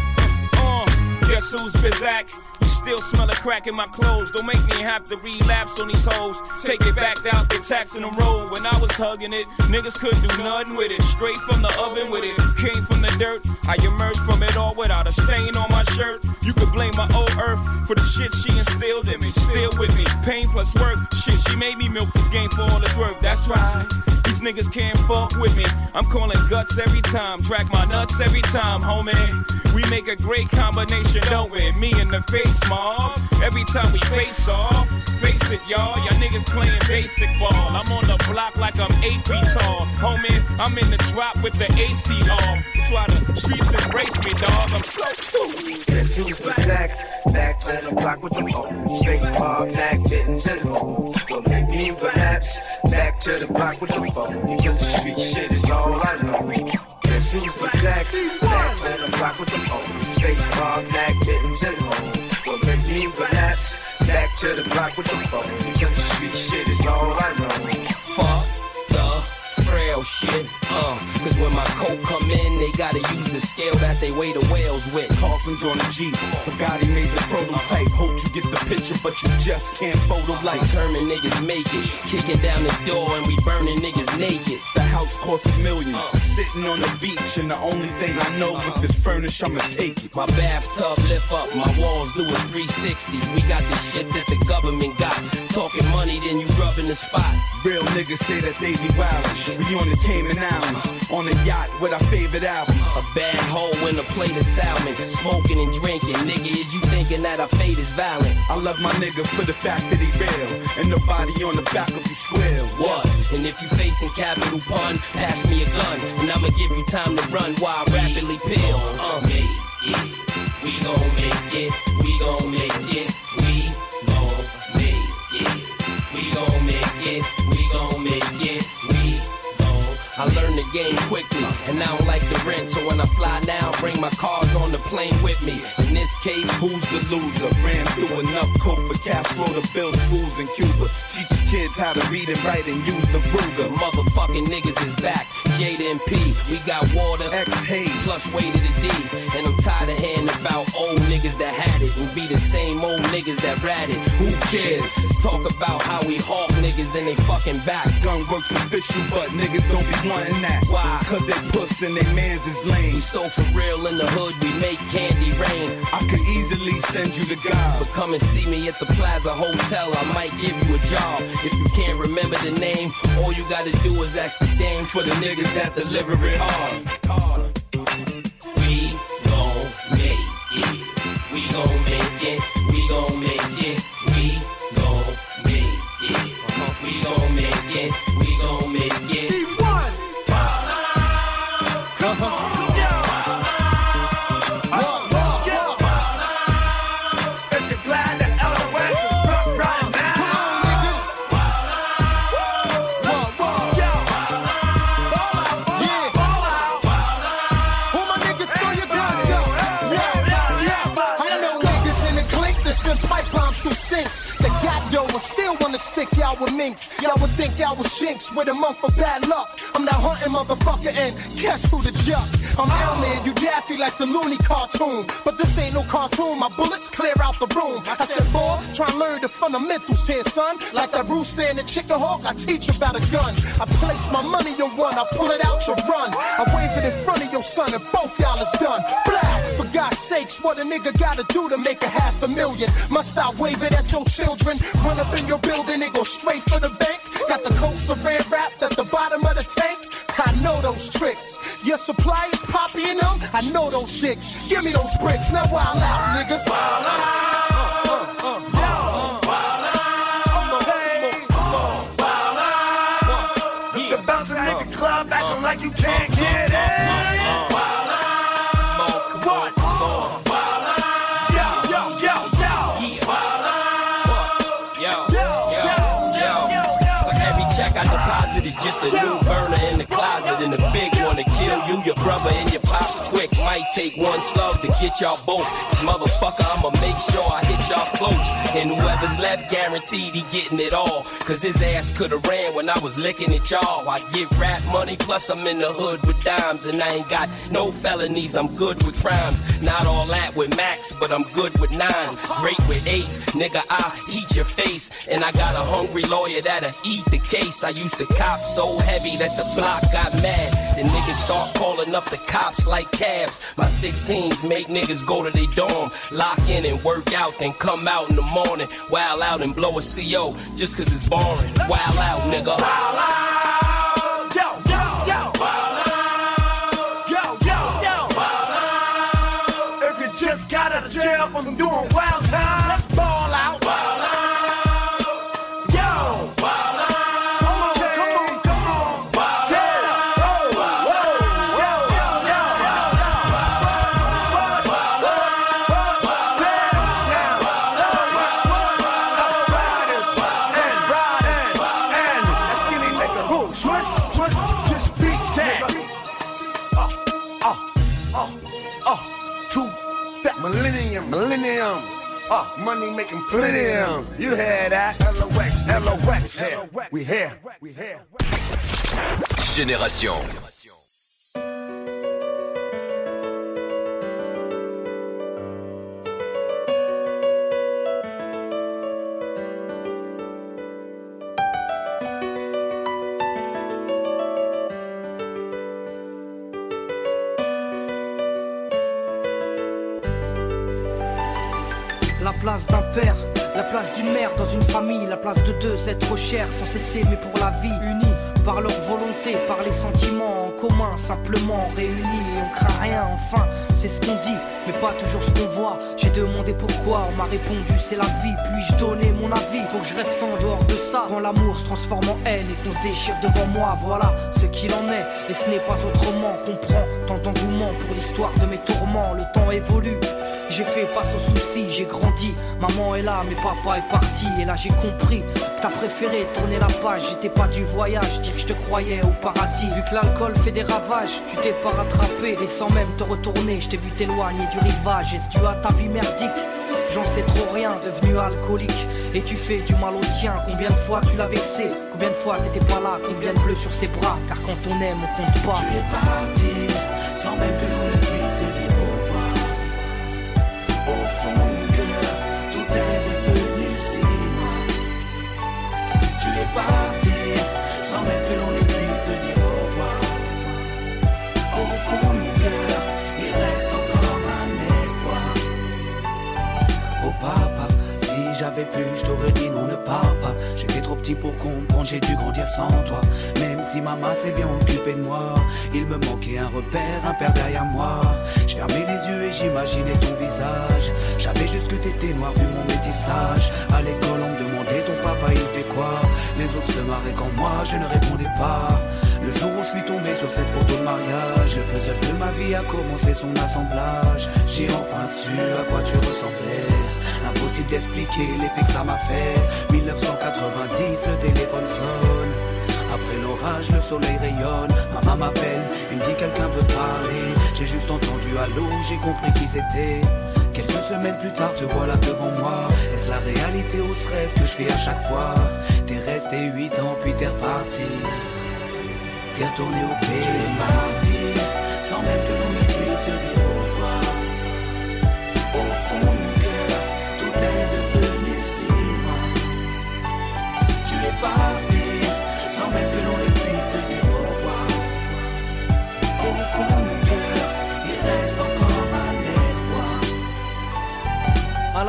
Uh, uh guess who's Bizak? Still smell a crack in my clothes. Don't make me have to relapse on these hoes. Take it back out, they taxing the road. When I was hugging it, niggas couldn't do nothing with it. Straight from the oven with it. Came from the dirt. I emerged from it all without a stain on my shirt. You could blame my old earth for the shit she instilled in me. Still with me. Pain plus work. Shit, she made me milk this game for all its work. That's right. These niggas can't fuck with me. I'm calling guts every time. Track my nuts every time, homie. We make a great combination, don't we? Me and the face mob. Every time we face off, face it, y'all. Y'all niggas playing basic ball. I'm on the block like I'm eight feet tall. Homie, I'm in the drop with the AC off. That's why the streets embrace me, dog. I'm so cool. Guess who's Bizak? Back on the block with the phone. Space mob, back to the phone. Well, maybe perhaps back to the block with the phone. Because the street shit is all I know. Guess who's Bizak? Back on the block with the phone. Space back getting to the phone. Well, maybe you perhaps back to the block with the phone. Because the street shit is all I know. Frail shit. Uh, cause when my coat come in, they gotta use the scale that they weigh the whales with. Carlson's on the Jeep. Bugatti made the prototype. Hope you get the picture but you just can't photo like Determined niggas make it. Kicking down the door and we burning niggas naked. The house costs a million. Sitting on the beach, and the only thing I know if it's furnished, I'ma take it. My bathtub lift up, my walls do a 360. We got the shit that the government got. Talking money, then you rubbing the spot. Real niggas say that they be wildin'. We on the Cayman Islands, on a yacht with our favorite albums. A bad hole and a plate of salmon. Smoking and drinking. Nigga, is you thinking that our fate is violent? I love my nigga for the fact that he real. And the body on the back of faculty square. What? And if you facing capital pun, pass me a gun. And I'ma give you time to run while I rapidly peel. Uh. Make it. We gon' make it. We gon' make it. We gon' make it. We gon' make it. We gon' make it. I learned the game quickly, and I don't like the rent. So when I fly now, bring my cars on the plane with me. In this case, Who's the loser? Ran through enough coke for Castro to build schools in Cuba. Teach your kids how to read and write and use the Ruger. motherfucking niggas is back. Jada and P, we got water, X Hayes. plus way to the D. And I'm tired of hearing about old niggas that had it and be the same old niggas that ratted. Who cares? Let's Talk about how we hawk niggas and they fucking back. Gun works official, but niggas don't be wanting that. Why? Cause they puss and they mans is lame. We so for real in the hood, we make candy rain. I could easily send you to God. But come and see me at the Plaza Hotel, I might give you a job. If you can't remember the name, all you gotta do is ask the dame for the niggas that deliver it hard. We gon' make it. We gon' make it. We gon' make it. We gon' make it. We gon' make it. That send pipe bombs sinks. That got and still wanna stick y'all with minks. Y'all would think y'all was jinx with a month of bad luck. I'm not hunting motherfucker and guess who the duck? I'm Elman, you daffy like the loony cartoon. But this ain't no cartoon, my bullets clear out the room. I said, boy, try and learn the fundamentals here, son. Like that rooster and the chicken hawk, I teach about a gun. I place my money on one, I pull it out, you run. I wave it in front of your son and both y'all is done. Blah! For God's sakes, what a nigga gotta do to make a half a million? Must I wave it at your children? Run up in your building and go straight for the bank? Got the coat saran wrapped at the bottom of the tank? I know those tricks. Your supply is poppy in them? I know those dicks. Give me those bricks. Now wild out, niggas. You're brother, and your pops quick. Might take one slug to get y'all both. This motherfucker, I'ma make sure I hit y'all close. And whoever's left, guaranteed he getting it all. Cause his ass could've ran when I was licking at y'all. I get rap money, plus I'm in the hood with dimes. And I ain't got no felonies, I'm good with crimes. Not all that with max, but I'm good with nines. Great with eights, nigga, I eat your face. And I got a hungry lawyer that'll eat the case. I used to cop so heavy that the block got mad. The niggas start calling up the cops like cabs. My 16s make niggas go to their dorm, lock in and work out, then come out in the morning, wild out and blow a CO just cause it's boring. Wild out, nigga. Yo, yo, yo. Yo, yo, yo. If you just got out of jail from doing Uh, money making plenium. You hear that? LOX, LOX. We here. We here. Génération. Place d'un père, la place d'une mère dans une famille, la place de deux êtres chers sans cesser mais pour la vie, unis par leur volonté, par les sentiments en commun, simplement réunis on craint rien, enfin, c'est ce qu'on dit, pas toujours ce qu'on voit. J'ai demandé pourquoi, on m'a répondu c'est la vie, puis-je donner mon avis, faut que je reste en dehors de ça. Quand l'amour se transforme en haine et qu'on se déchire devant moi, voilà ce qu'il en est, et ce n'est pas autrement qu'on prend tant d'engouement pour l'histoire de mes tourments, le temps évolue. J'ai fait face aux soucis, j'ai grandi. Maman est là, mais papa est parti. Et là j'ai compris que t'as préféré tourner la page. J'étais pas du voyage, dire que je te croyais au paradis. Vu que l'alcool fait des ravages, tu t'es pas rattrapé. Et sans même te retourner, je t'ai vu t'éloigner du Est-ce dû à ta vie merdique J'en sais trop rien, devenu alcoolique. Et tu fais du mal au tien. Combien de fois tu l'as vexé? Combien de fois t'étais pas là? Combien de bleus sur ses bras? Car quand on aime, on compte pas. Tu je t'aurais dit non, ne pars pas. J'étais trop petit pour comprendre, j'ai dû grandir sans toi. Même si maman s'est bien occupée de moi, il me manquait un repère, un père derrière moi. Je les yeux et j'imaginais ton visage. J'avais juste que t'étais noir vu mon métissage. À l'école, on me demandait ton papa, il fait quoi? Les autres se marraient quand moi, je ne répondais pas. Le jour où je suis tombé sur cette photo de mariage, le puzzle de ma vie a commencé son assemblage. J'ai enfin su à quoi tu ressemblais. Impossible d'expliquer l'effet que ça m'a fait. 1990, le téléphone sonne. Après l'orage, le soleil rayonne. Maman m'appelle, elle me dit quelqu'un veut parler. J'ai juste entendu allô, j'ai compris qui c'était. Quelques semaines plus tard, te voilà devant moi. Est-ce la réalité ou ce rêve que je fais à chaque fois? T'es resté 8 ans, puis t'es reparti. T'es retourné au pays. Tu es parti sans même que l'on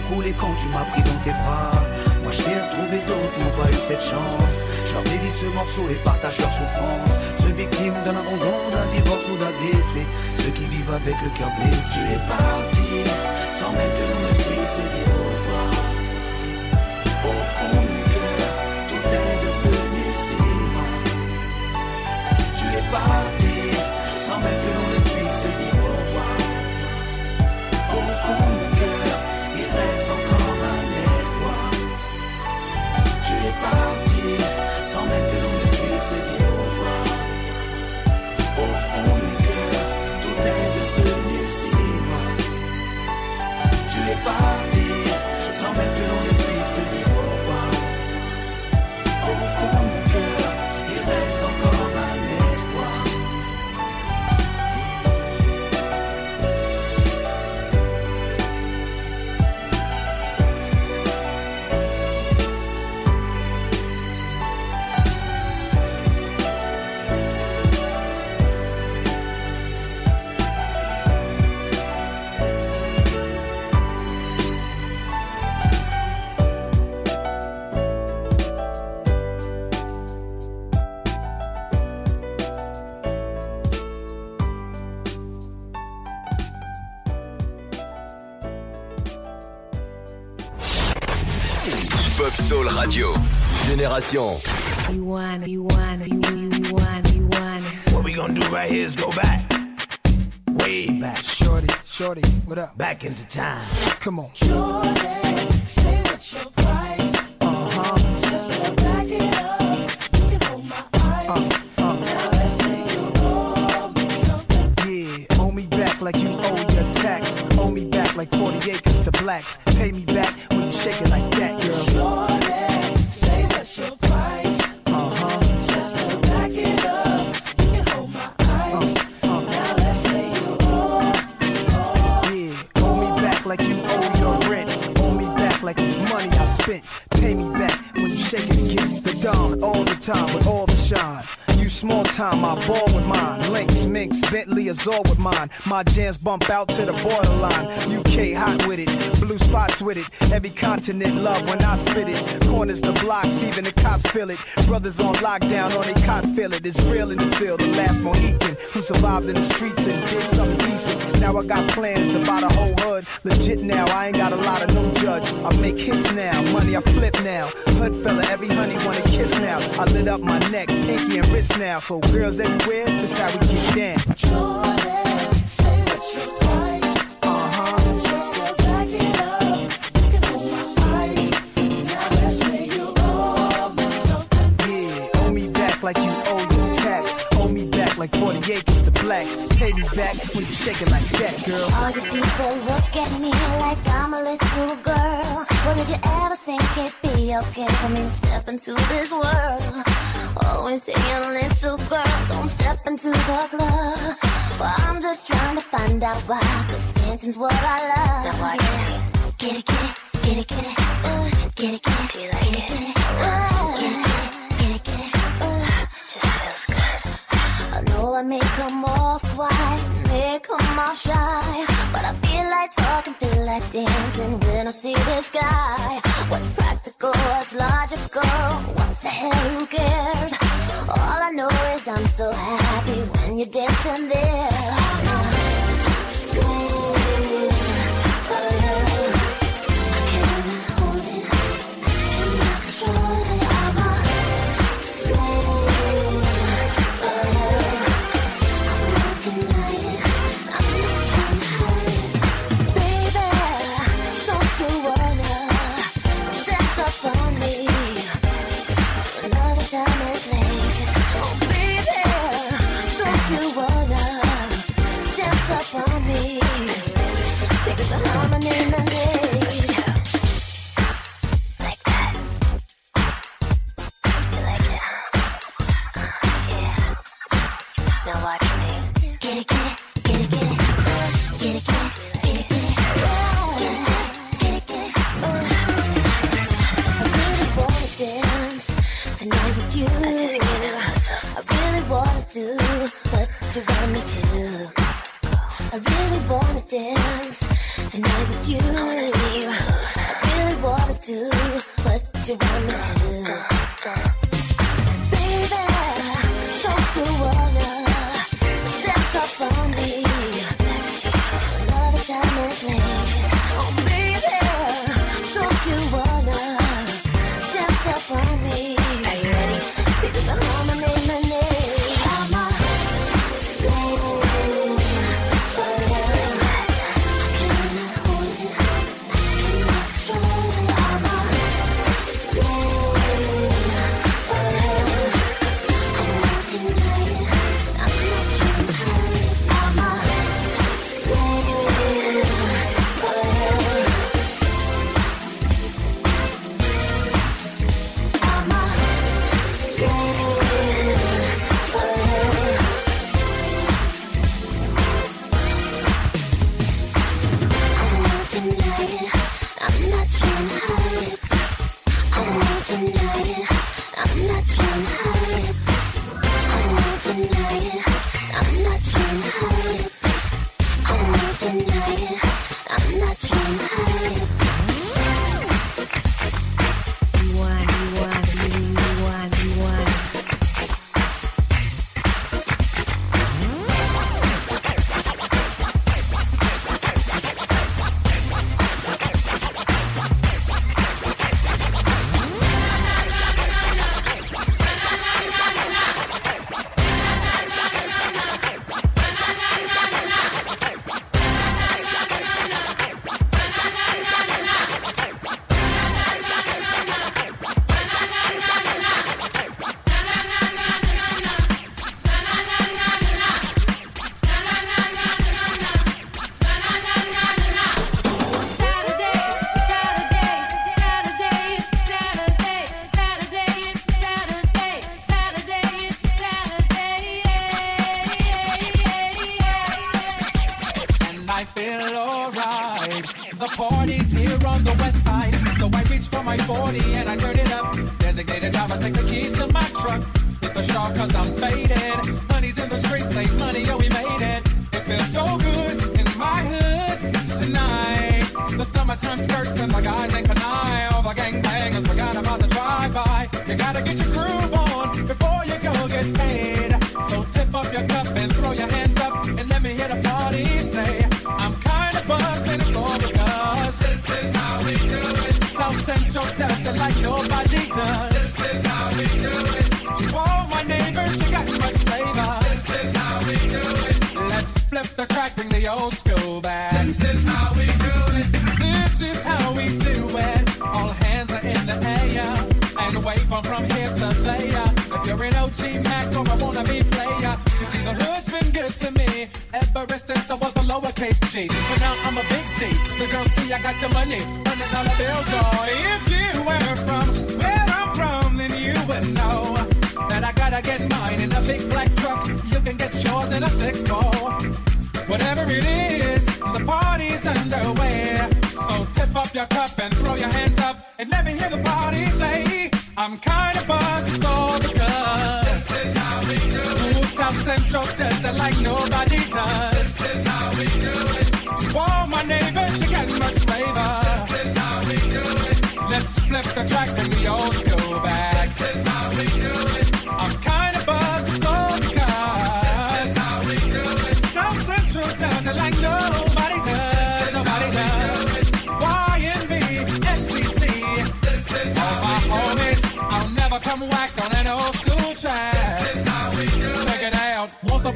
ont coulé quand tu m'as pris dans tes bras. Moi je t'ai retrouvé d'autres n'ont pas eu cette chance. Je leur dédie ce morceau et partage leur souffrance. Ceux victimes d'un abandon, d'un divorce ou d'un décès. Ceux qui vivent avec le cœur blessé. Tu es parti sans même que l'on ne puisse te dire au revoir. Au fond mon cœur, tout est devenu si. Tu es parti Pop Soul Radio. Génération. You want, you want, you, you want, you want. What we gonna do right here is go back. Way back. Shorty, shorty, what up? Back into time. Come on. Shorty, say what's your price? Uh-huh. Just to back it up, you can hold my eyes. Now let's say you owe me something. Yeah, owe me back like you owe your tax. Owe me back like 40 acres to blacks. Time with all the shine. You small time, I ball with mine. Links, minks, Bentley, Azure with mine. My jams bump out to the borderline. UK hot with it, blue spots with it. Every continent love when I spit it. Corners the blocks, even the cops feel it. Brothers on lockdown, on they cot feel it. It's real in the field. The last Mohican who survived in the streets and did something decent. Now I got plans to buy the whole hood. Legit now, I ain't got a lot of no judge. I make hits now, money I flip now. Hood fella, every honey wanna kiss now. I lit up my neck, pinky and wrist now. So girls everywhere, this how we get down. Jordan, say what's your price? Just to back it up, you can hold my eyes. Now let's you owe me something. Yeah, owe me back like you owe your tax. Owe me back like 40 acres to blacks. Pay me back when you shake it like that, girl. All the people look at me like I'm a little girl. Well, did you ever think it'd be okay for me to step into this world? Always saying, little girl, don't step into the club. Well, I'm just trying to find out why, cause dancing's what I love. Now why? Get it, get it, get it, get it, uh, get it, get it, Do you like get it, get it, uh, get it, get it, get it, uh, just feels good. I know I may come off white, come off shy, but I feel like talking, feel like dancing when I see this guy. What's practical, what's logical, what the hell, who cares? All I know is I'm so happy when you're dancing there. Do what you want me to. I really wanna dance tonight with you. I really wanna do what you want me to.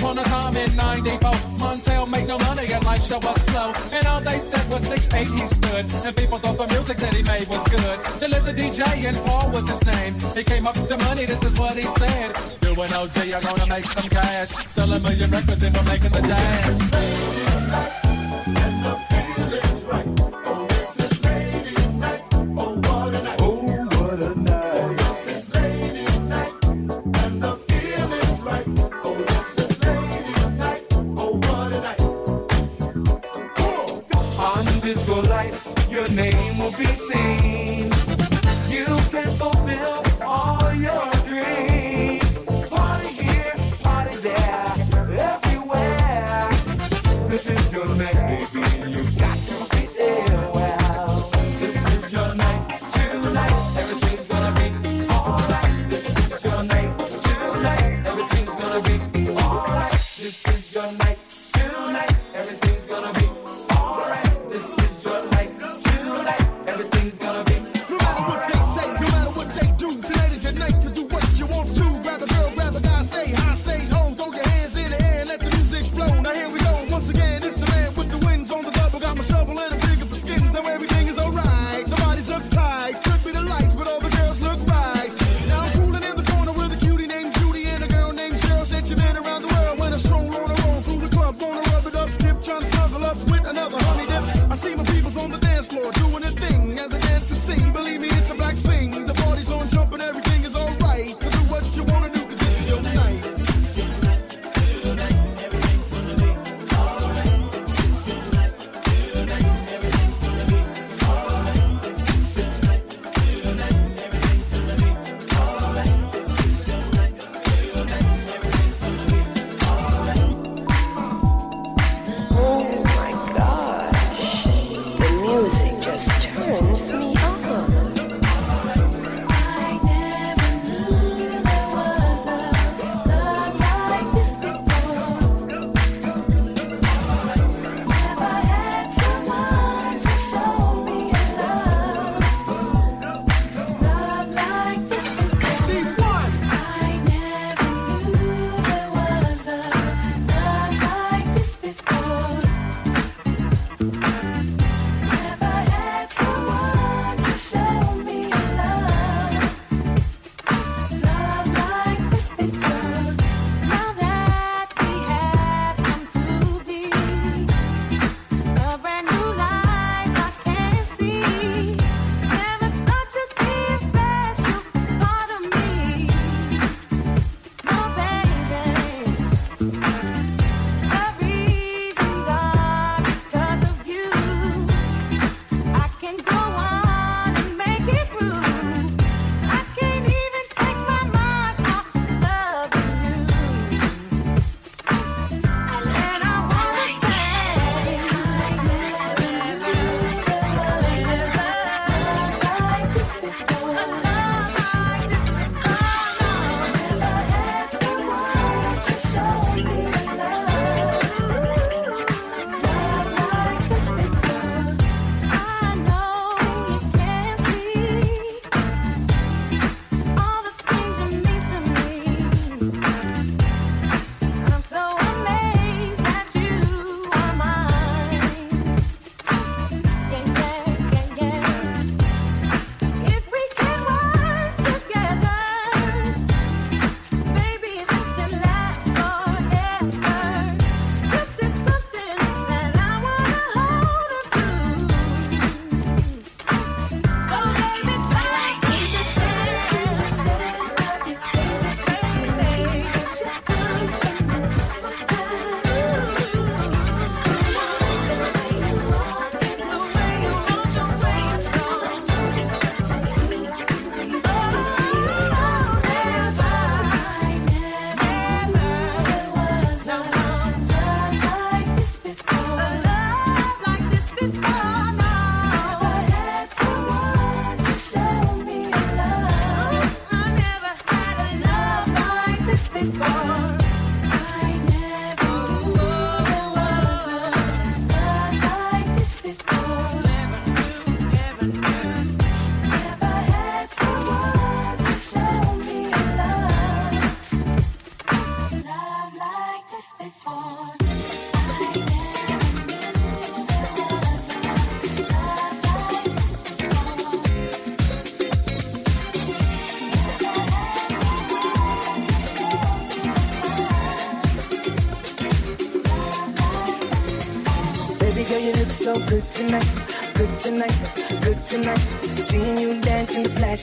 upon a time in 94, Montell made no money and life show was slow. And all they said was six eight he stood. And people thought the music that he made was good. They lived the DJ and Paul was his name. He came up to money, this is what he said. You and OG are gonna make some cash. Sell a million records and we're making the dash. be.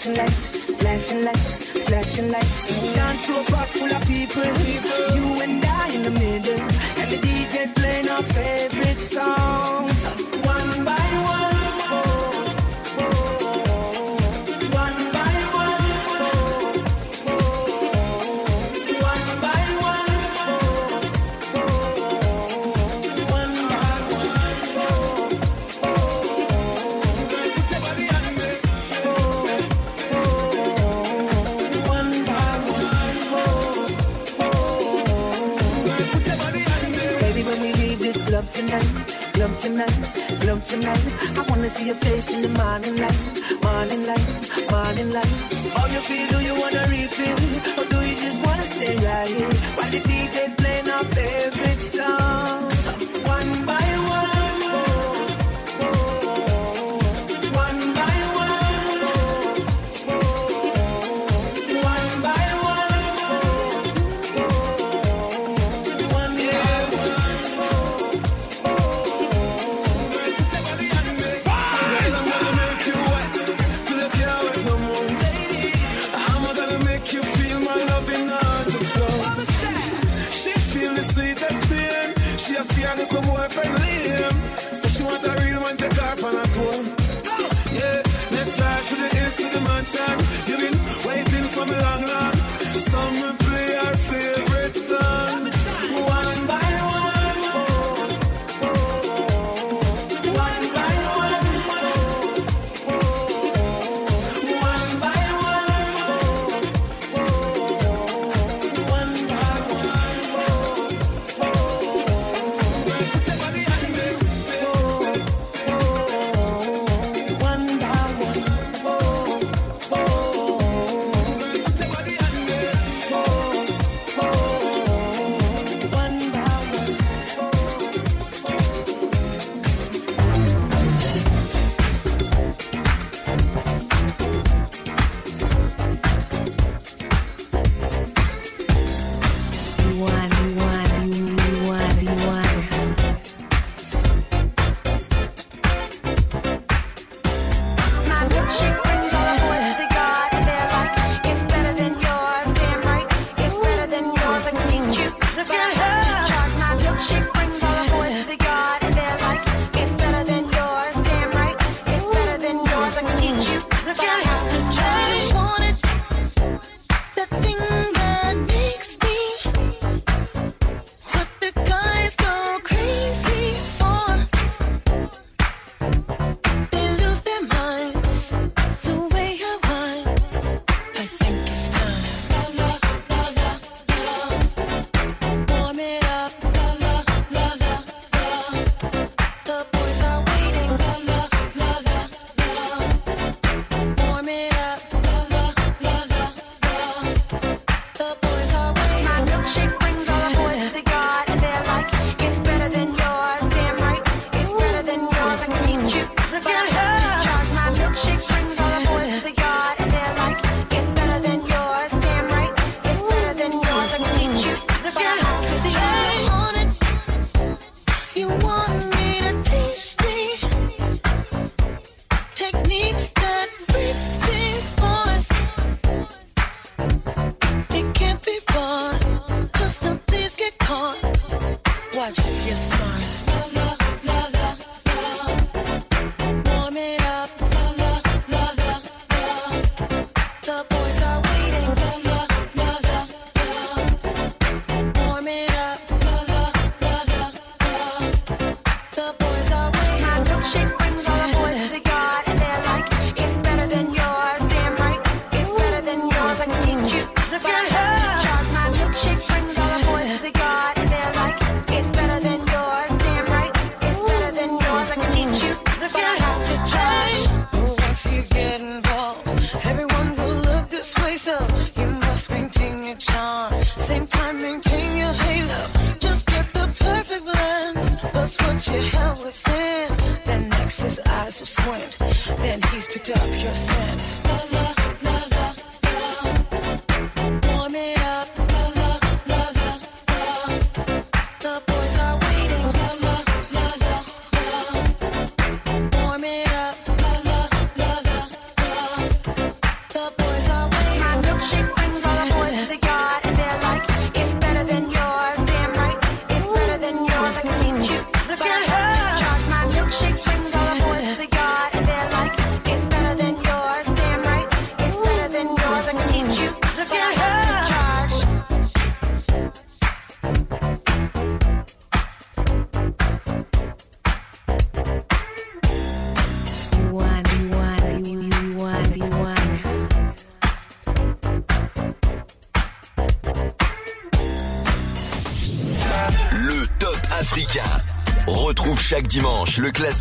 flashing lights, flashing lights, flashing lights. Dance to a crowd full of people, you and I in the middle.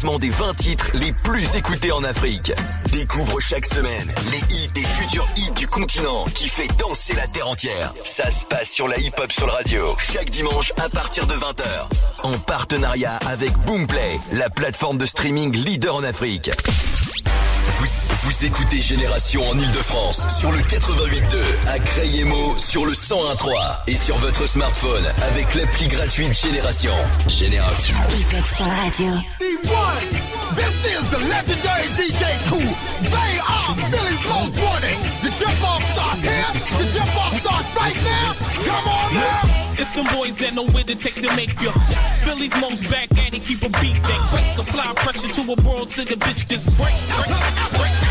Des 20 titres les plus écoutés en Afrique. Découvre chaque semaine les hits et futurs hits du continent qui fait danser la terre entière. Ça se passe sur la hip-hop sur le radio, chaque dimanche à partir de 20h. En partenariat avec Boomplay, la plateforme de streaming leader en Afrique. Vous, écoutez Génération en Ile-de-France sur le 88.2, à Crayemo sur le 101.3 et sur votre smartphone avec l'appli gratuite Génération. Génération. Hip-hop sur radio. D1, this is the legendary DJ Cool. They are Philly's most wanted. The jump off starts here. The jump off starts right now. Come on now. It's them boys that know where to take to make you. Philly's most back at it, keep a beat that quick. Apply pressure to a world to the bitch just break, break, break.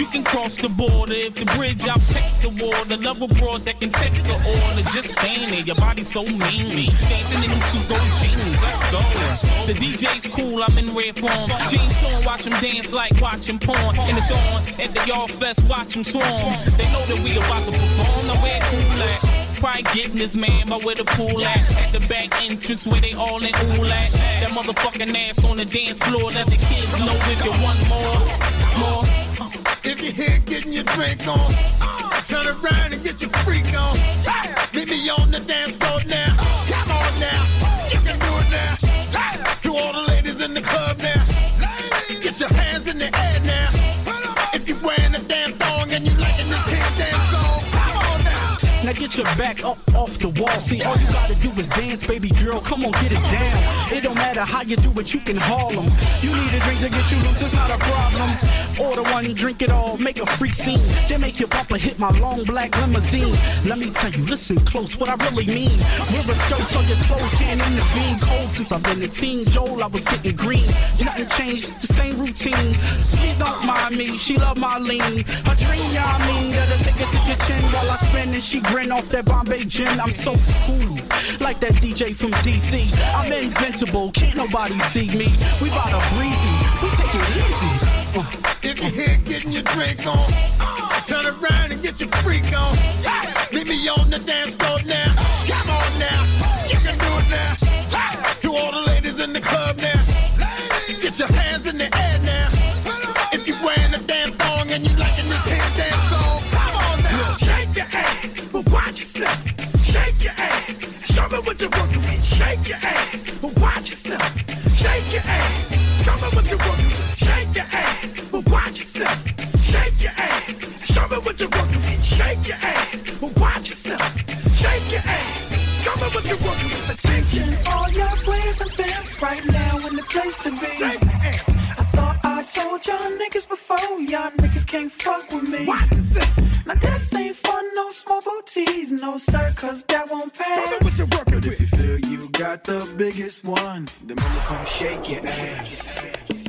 You can cross the border if the bridge I'll take the wall. water. Love abroad that can take the order. Just stand there, your body so mean. Me dancing in them two jeans. Let's go. The DJ's cool, I'm in red form. Jeans don't watch them dance like watching porn. And it's on at the Y'all Fest, watch them swarm. They know that we about to perform. Now where cool at? Probably getting this man by where the pool at. At the back entrance where they all in all at. That motherfucking ass on the dance floor. Let the kids know if you want more. More. If you're here getting your drink on, turn around and get your freak on. Meet me on the dance floor now. Now. Get your back up off the wall. See, all you gotta do is dance, baby girl. Come on, get it down. It don't matter how you do it, you can haul 'em. You need a drink to get you loose, it's not a problem. Order one, drink it all, make a freak scene. Then make your bumper hit my long black limousine. Let me tell you, listen close, what I really mean. River skirts on your clothes can't intervene. Cold since I've been a teen. Joel, I was getting green. Nothing changed, it's the same routine. Please don't mind me, she love my lean. Her dream, I mean, that'll take her to the chin while I spin and she off that Bombay gin. I'm so cool, like that DJ from DC. I'm invincible, can't nobody see me. We bout a breezy, we take it easy. Uh. If you're here getting your drink on, turn around and get your freak on. Meet me on the dance floor now. You're working with. Shake your ass, but watch yourself. Shake your ass. Show me what you're working with. Shake your ass, but watch yourself. Shake your ass. Show me what you're working with. Shake your ass, but watch yourself. Shake your ass. Show me what you're working with. Attention, all your players and fans right now in the place to be. I thought I told y'all niggas before, y'all niggas can't fuck with me. Now this ain't fun, no small booties, no sir, cause that won't pass. But if you feel you got the biggest one, then mama come shake your ass. Danger!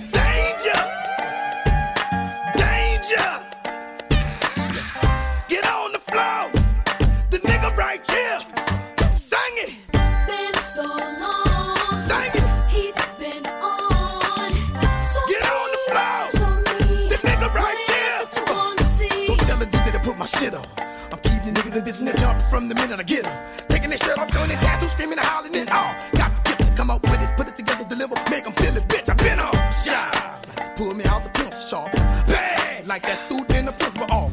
Niggas and bitches jump from the minute I get get 'em. Taking their shirt off, showing their tattoos, screaming and hollering and all. Got the gift to come up with it, put it together, deliver, make 'em feel it, bitch. I been on shine. Pull me out the pencil sharp. Bad! Like that student in the principal office.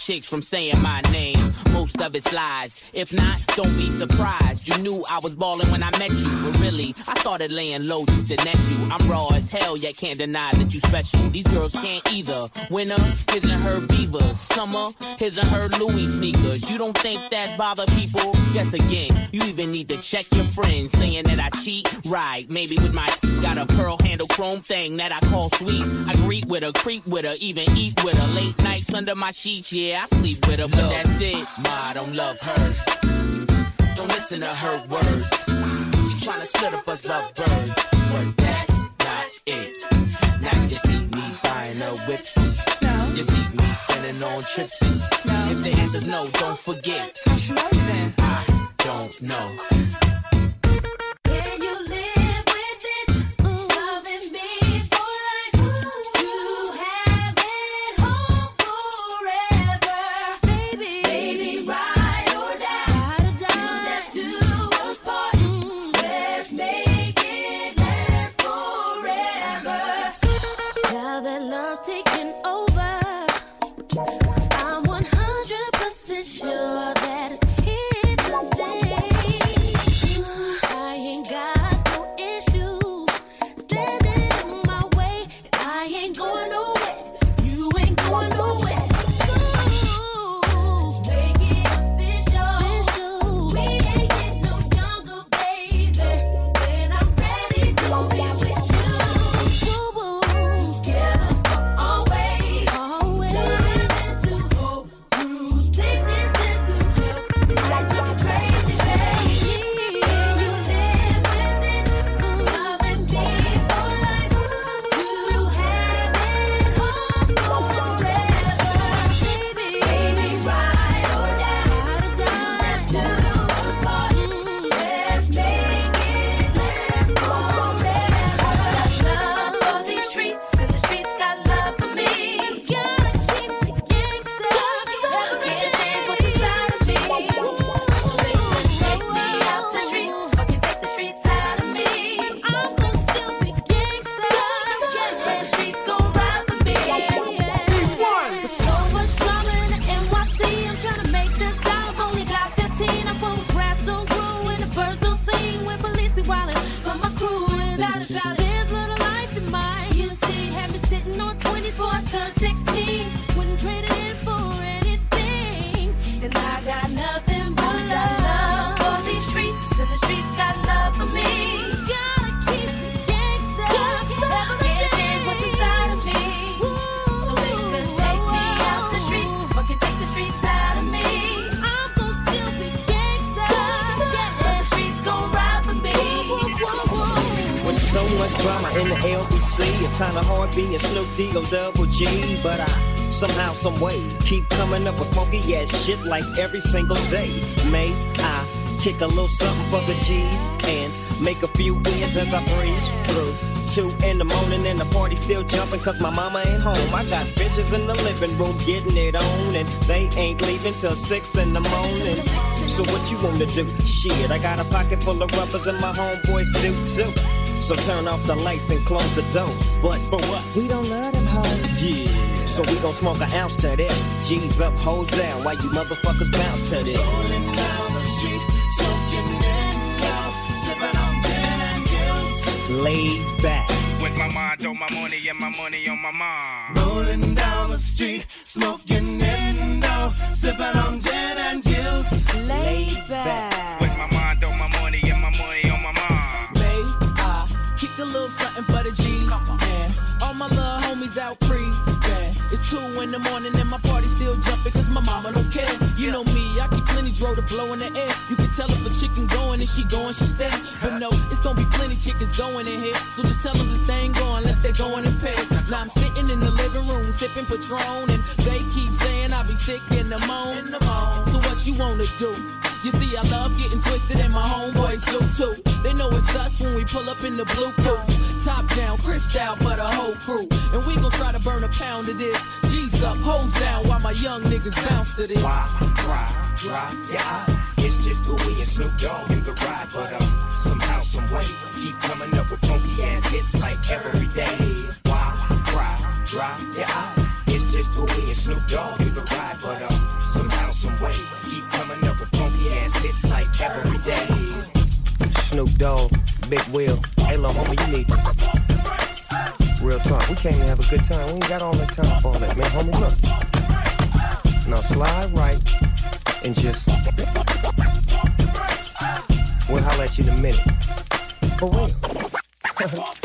Chicks from saying my name. Most of it's lies. If not, don't be surprised. You knew I was balling when I met you, but really, I started laying low just to net you. I'm raw as hell, yet can't deny that you special. These girls can't either. Winter, his and her beavers. Summer, his and her Louis sneakers. You don't think that bother people? Guess again, you even need to check your friends saying that I cheat. Right, maybe with my got a pearl handle chrome thing that I call sweets. I greet with her, creep with her, even eat with her. Late nights under my sheets, yeah, I sleep with her, but that's it. Ma, I don't love her. Don't listen to her words. She tryna split up us lovebirds, but that's not it. Now you see me buying her whips. You see me sending on trips. If the answer's no, don't forget. I don't know. Being D-O double G, but I somehow, some way keep coming up with funky ass shit like every single day. May I kick a little something for the G's and make a few wins as I breeze through. Two in the morning and the party still jumping cause my mama ain't home. I got bitches in the living room getting it on and they ain't leaving till six in the morning. So what you wanna do? Shit, I got a pocket full of rubbers and my homeboys do too. So turn off the lights and close the doors. But for what? We don't love. Yeah. So we gon' smoke an ounce to this. G's up, hoes down, while you motherfuckers bounce to this. Laid back. With my mind on my money and my money on in the morning and my party still jumping cause my mama don't care. You know me, I keep plenty dro to blow in the air. You can tell if a chicken going and she going, she stay. But no, it's gonna be plenty chickens going in here. So just tell them the thing going, let's stay going in pairs. Now I'm sitting in the living room sipping Patron and they keep saying I'll be sick in the moan. So what you wanna do? You see, I love getting twisted and my homeboys do too. They know it's us when we pull up in the blue coats. Top down, crystal but the whole crew. And we gon' try to burn a pound of this. G's up, hoes down while my young niggas bounce to this. Why cry, dry your eyes? It's just the way and Snoop Dogg in the ride, but um, somehow, some way, keep coming up with funky ass hits like every day. Why cry, dry your eyes? It's just the way and Snoop Dogg in the ride, but um, somehow, some way, keep coming up with funky ass hits like every day. Snoop Dogg, Big Will. Hey, little homie, you need Real talk. We can't even have a good time. We ain't got all that time for all that, man. Homie, look. Now slide right and just. We'll holler at you in a minute. For real.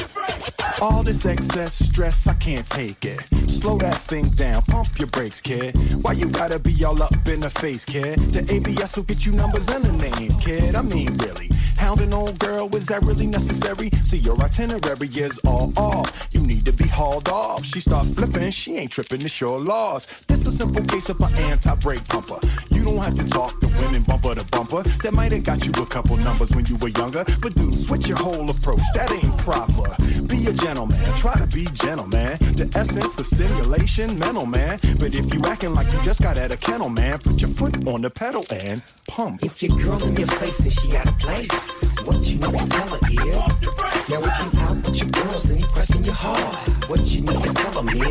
All this excess stress, I can't take it. Slow that thing down, pump your brakes, kid. Why you gotta be all up in the face, kid? The ABS will get you numbers and a name, kid. I mean, really. Hounding old girl, is that really necessary? See, your itinerary is all off. You need to be hauled off. She start flipping, she ain't tripping to sure laws. This a simple case of an anti-brake pumper. You don't have to talk to women bumper to bumper. That might have got you a couple numbers when you were younger. But dude, switch your whole approach. That ain't proper. Be a gentleman, try to be gentleman. The essence of stimulation, mental man. But if you acting like you just got out of kennel, man, put your foot on the pedal and pump. If your girl in your face and she out of place, what you need to tell her is, now if you out with your girls, then you pressing your heart. What you need to tell them is,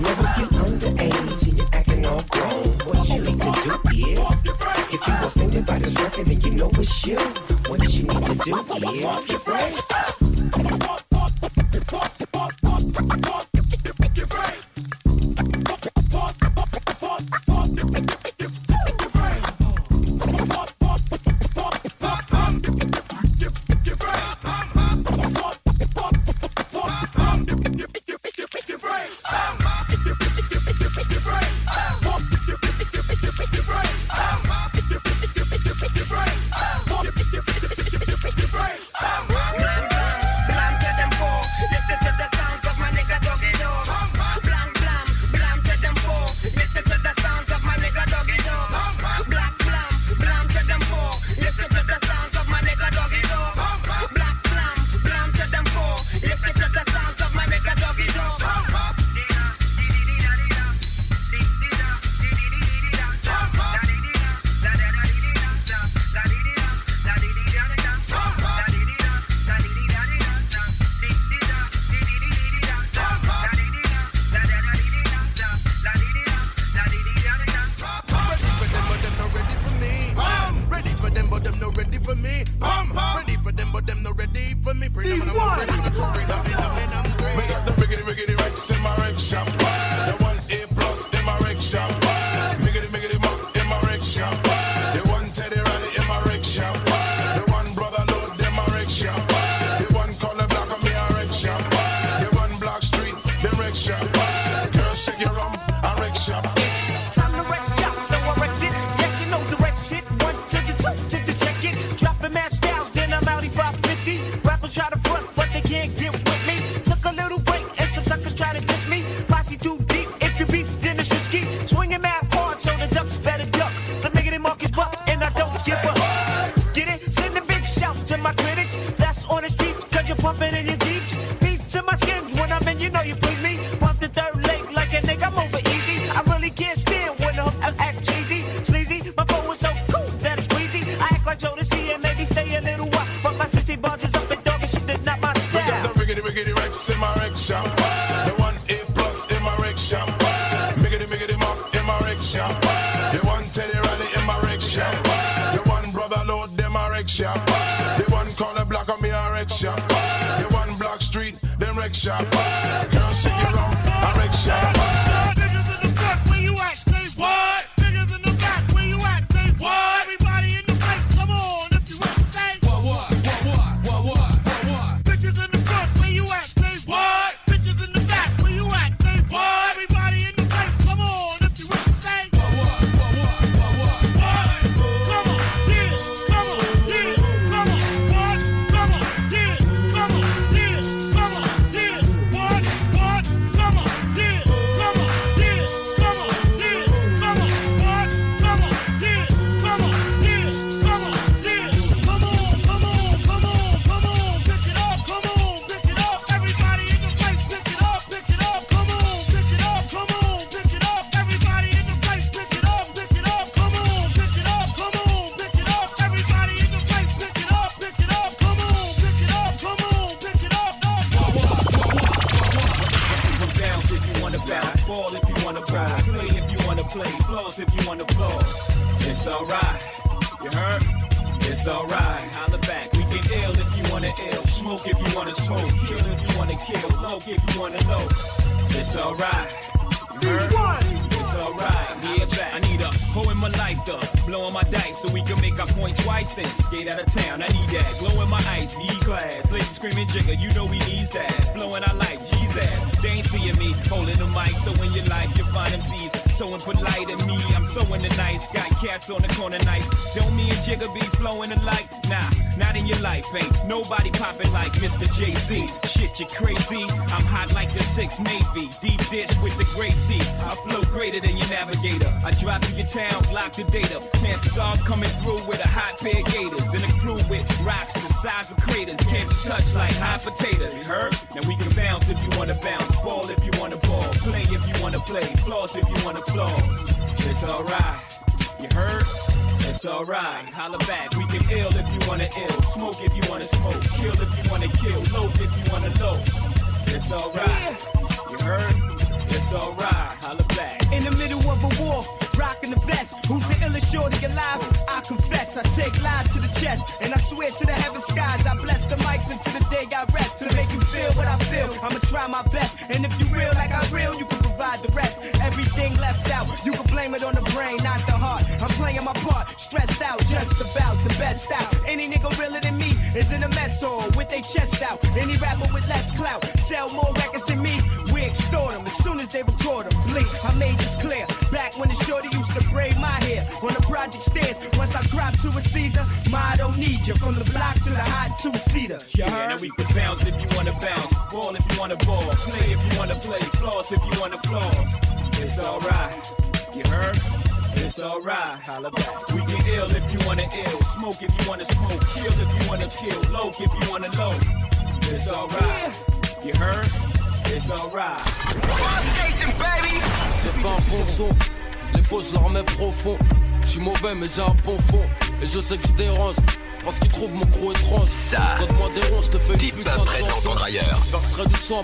never you underage and you're acting all grown, what you need to do is, if you're offended by this record and you know it's you, what you need to do is, pump your brakes.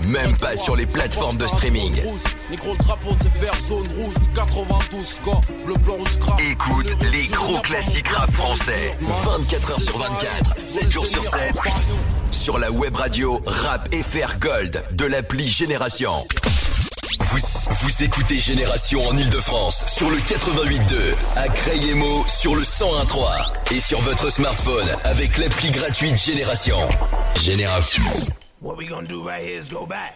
Même pas sur les plateformes de streaming. jaune rouge. Négro, le drapeau c'est vert, jaune, rouge. Du 92 quand bleu, blanc, rouge, crabe. Écoute les gros classiques rap français. 24 heures sur 24, 7 jours sur 7. Sur la web radio Rap FR Gold de l'appli Génération. Vous, vous écoutez Génération en Ile-de-France sur le 88.2, à Crayemo sur le 101.3 et sur votre smartphone avec l'appli gratuite Génération. Génération. What we gonna do right here is go back.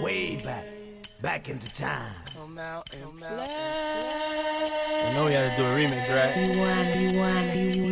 Way back. Back into time. I know we had to do a remix, right?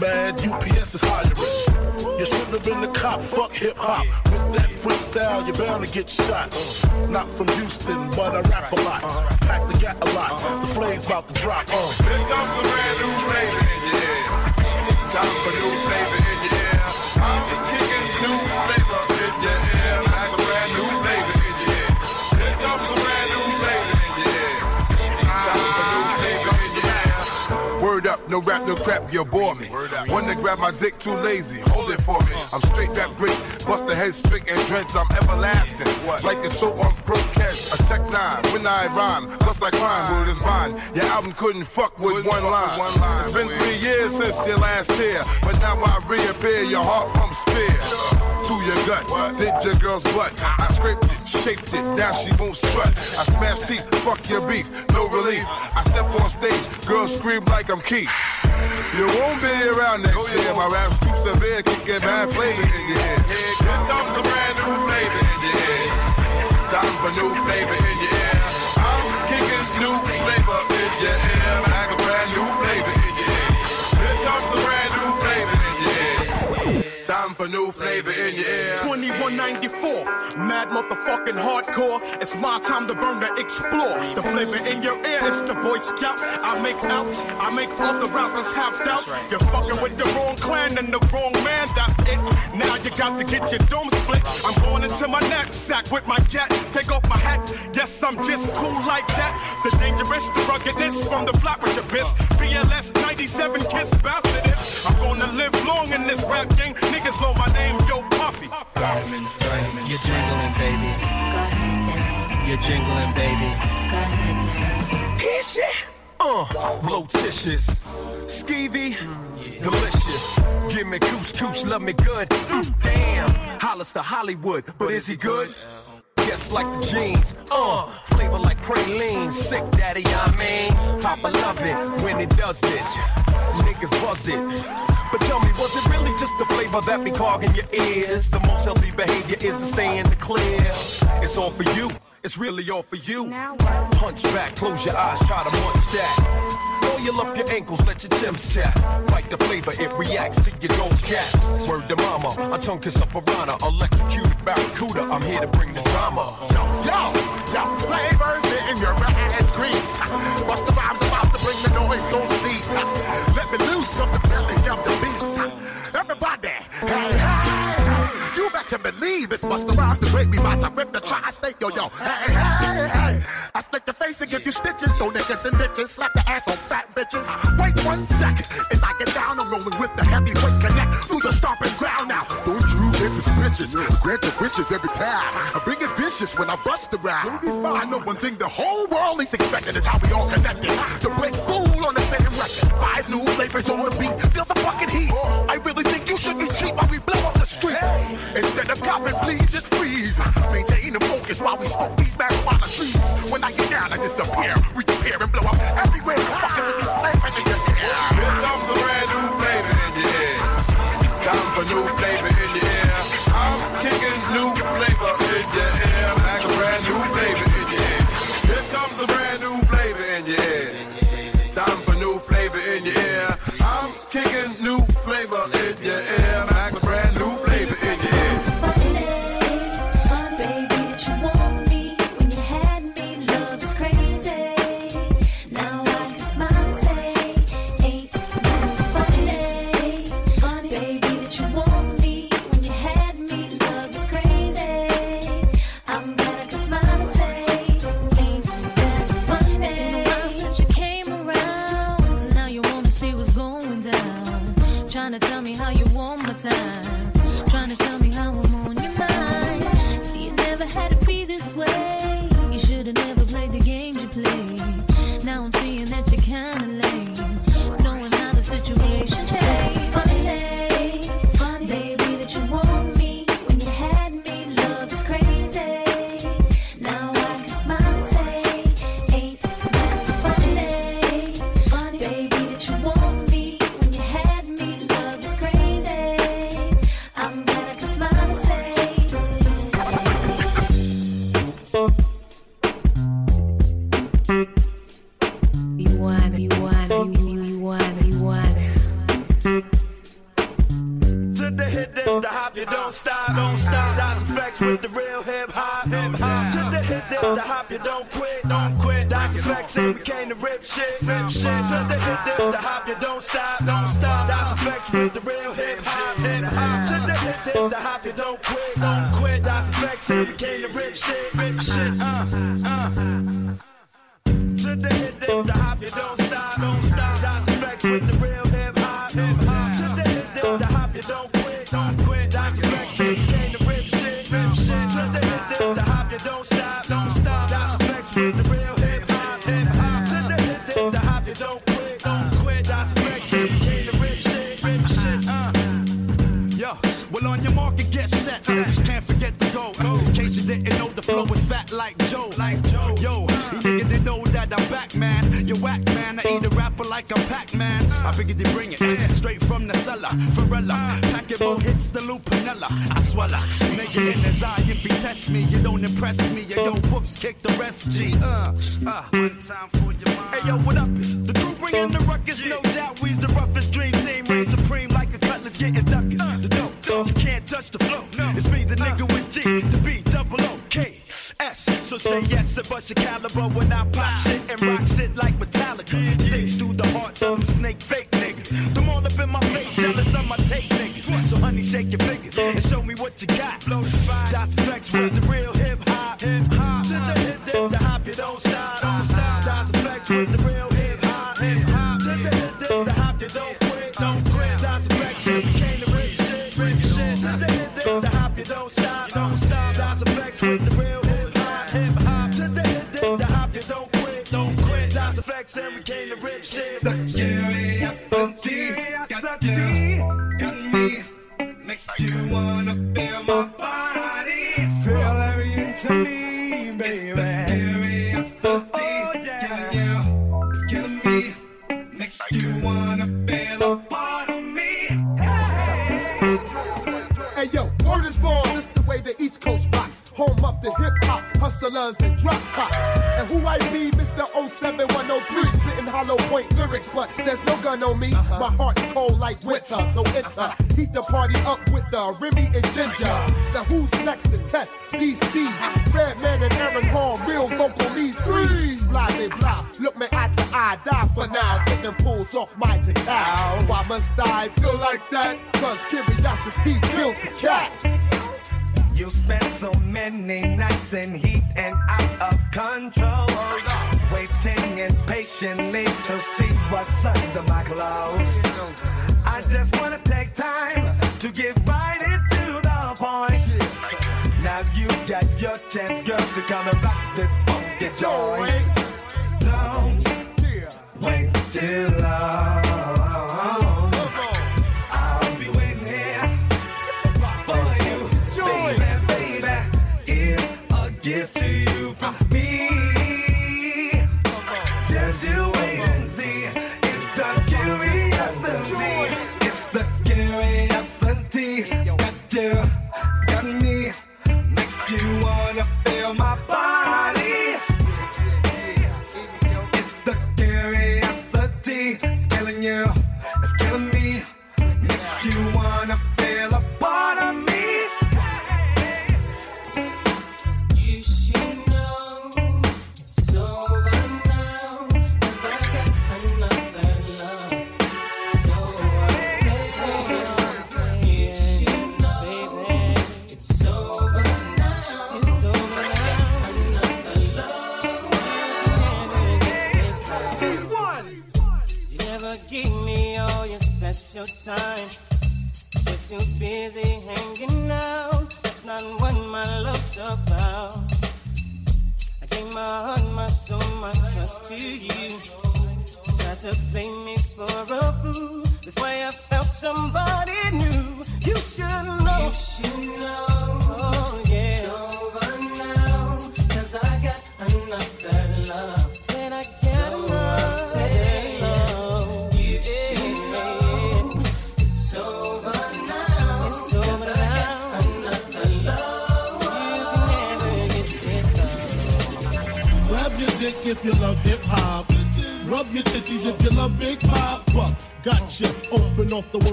mad, UPS is hiring. You shouldn't have been the cop, fuck hip hop. With that freestyle, you're bound to get shot. Not from Houston, but I rap a lot. Pack the gat a lot. The flame's about to drop. Uh. Here comes a brand new your ear. Time for new rap, no crap, you bore me. One to grab my dick, too lazy, hold it for me. I'm straight rap great, bust the head straight and dreads, I'm everlasting. Like it's so on pro cash, a tech nine, when I rhyme, plus I climb, word is mine. Your album couldn't fuck with one line. It's been three years since your last tear, but now I reappear, your heart pumps fear. To your gut, did your girl's butt. I scraped it, shaped it, now she won't strut. I smash teeth, fuck your beef, no relief. I step on stage, girls scream like I'm Keith. You won't be around next oh, year. My rap's too severe, can get bad flavor in your head. Here comes a brand new flavor in your ear. Time for new flavor in your ear. I'm kicking new flavor in your ear. Like a brand new flavor in your ear. Here comes a brand new flavor in your ear. Time for new flavor in your ear. 21 494. Mad motherfucking hardcore. It's my time to burn to explore. The flavor in your ear is the Boy Scout. I make outs, I make all the rappers have doubts. You're fucking with the wrong clan and the wrong man, that's it. Now you got to get your dome split. I'm going into my knapsack with my cat. Take off my hat. Yes, I'm just cool like that. The dangerous, the ruggedness from the flap abyss. BLS 97 kiss bastard. I'm gonna live long in this rap game. Niggas know my name, yo Puffy. Diamond, diamond. You're jingling, baby. Go ahead, Daddy. You're jingling, baby. Go ahead, Daddy. Hit shit. Uh, blotitious, skeevy, delicious. Give me couscous, love me good. Mm, damn, Hollis to Hollywood, but is he good? Yes, like the jeans, uh, flavor like praline. Sick daddy, I mean, Papa love it when he does it. Niggas buzz it. But tell me, was it really just the flavor that be clogging your ears? The most healthy behavior is to stay in the clear. It's all for you. It's really all for you. Punch back, close your eyes, try to munch that. Oil up your ankles, let your Tim's tap. Like the flavor, it reacts to your gold caps. Word to mama, a tongue kiss up piranha, electrocuted barracuda. I'm here to bring the drama. Yo, yo, yo, flavors in your ass grease. Bust the rhymes about to bring the noise on cease. Let me loose from the belly of the beast. Everybody, hey, hey, you better believe it's Busta Rhymes the great. We about to rip the tri-state, yo, yo. Hey, hey, hey. I split the face and give you stitches. No niggas and bitches. Slap the ass on fat bitches. Wait one second. if I get down, I'm rolling with the heavyweight connect through the stomping ground now. Don't you get suspicious? Grant your wishes every time. I bring it vicious when I bust around. I know one thing the whole world is expecting is how we all connected. To break fool on the same record. Five new flavors on the beat. Feel the fucking heat. I really think you should be cheap while we blow up the street. Instead of copping, please just freeze. Maintain the focus while we smoke. When I but there's no gun on me. Uh-huh. My heart's cold like winter, so enter. Uh-huh. Heat the party up with the Remy and Ginger. The who's next to test these thieves. Uh-huh. Redman and Aaron Hall, real vocal leads. Freeze, blase blah. Look me eye to eye, die for now. Taking pulls off my decal. Why must I feel like that? Cause curiosity killed the coming back.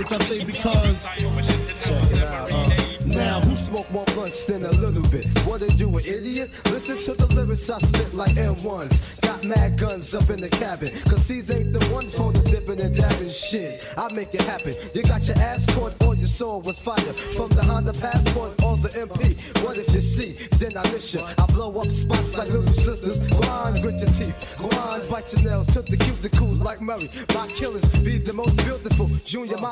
which I say because. Uh, now, who smoke more blunts than a little bit? What are you, an idiot? Listen to the lyrics I spit like M1s. Got mad guns up in the cabin, cause these ain't the ones for the dipping and dabbing shit. I make it happen.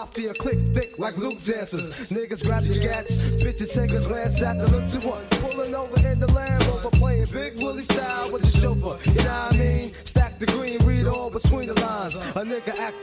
mafia click thick like loop dancers. Niggas grab your gats, bitches take a glance at the look to one. Pulling over in the Land Rover, playing Big Willie style with the chauffeur. You know what I mean? Stack the green, read all between the lines. A nigga act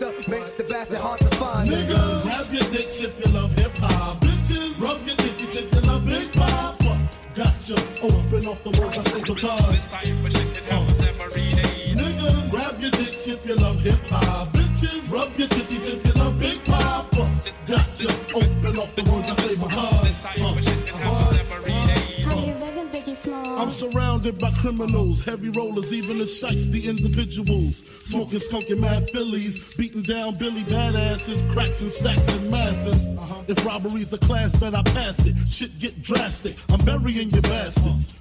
surrounded by criminals, heavy rollers, even the shiesty individuals. Smoking skunk and mad fillies, beating down Billy badasses, cracks and stacks and masses. Uh-huh. If robbery's the class, bet I pass it. Shit get drastic, I'm burying your bastards.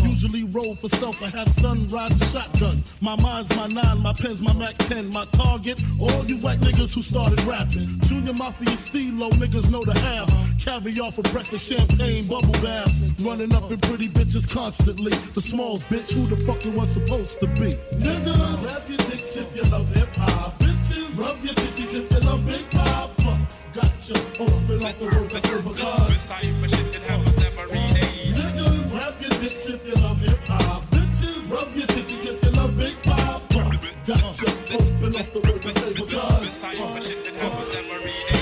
Usually roll for self. I have son riding shotgun. My mind's my nine, my pen's my Mac 10. My target, all you white niggas who started rapping. Junior Mafia Stilo, niggas know the half. Caviar for breakfast, champagne, bubble baths. Running up in pretty bitches constantly. The smalls, bitch, who the fuck it was supposed to be? Niggas, grab your dicks if you love hip hop. Bitches, rub your titties if you love Big Papa. Gotcha, open up the road to dicks if you love hip hop. Bitches, rub your titties if you love Big Papa. Gotcha, open up the to silver cars. What?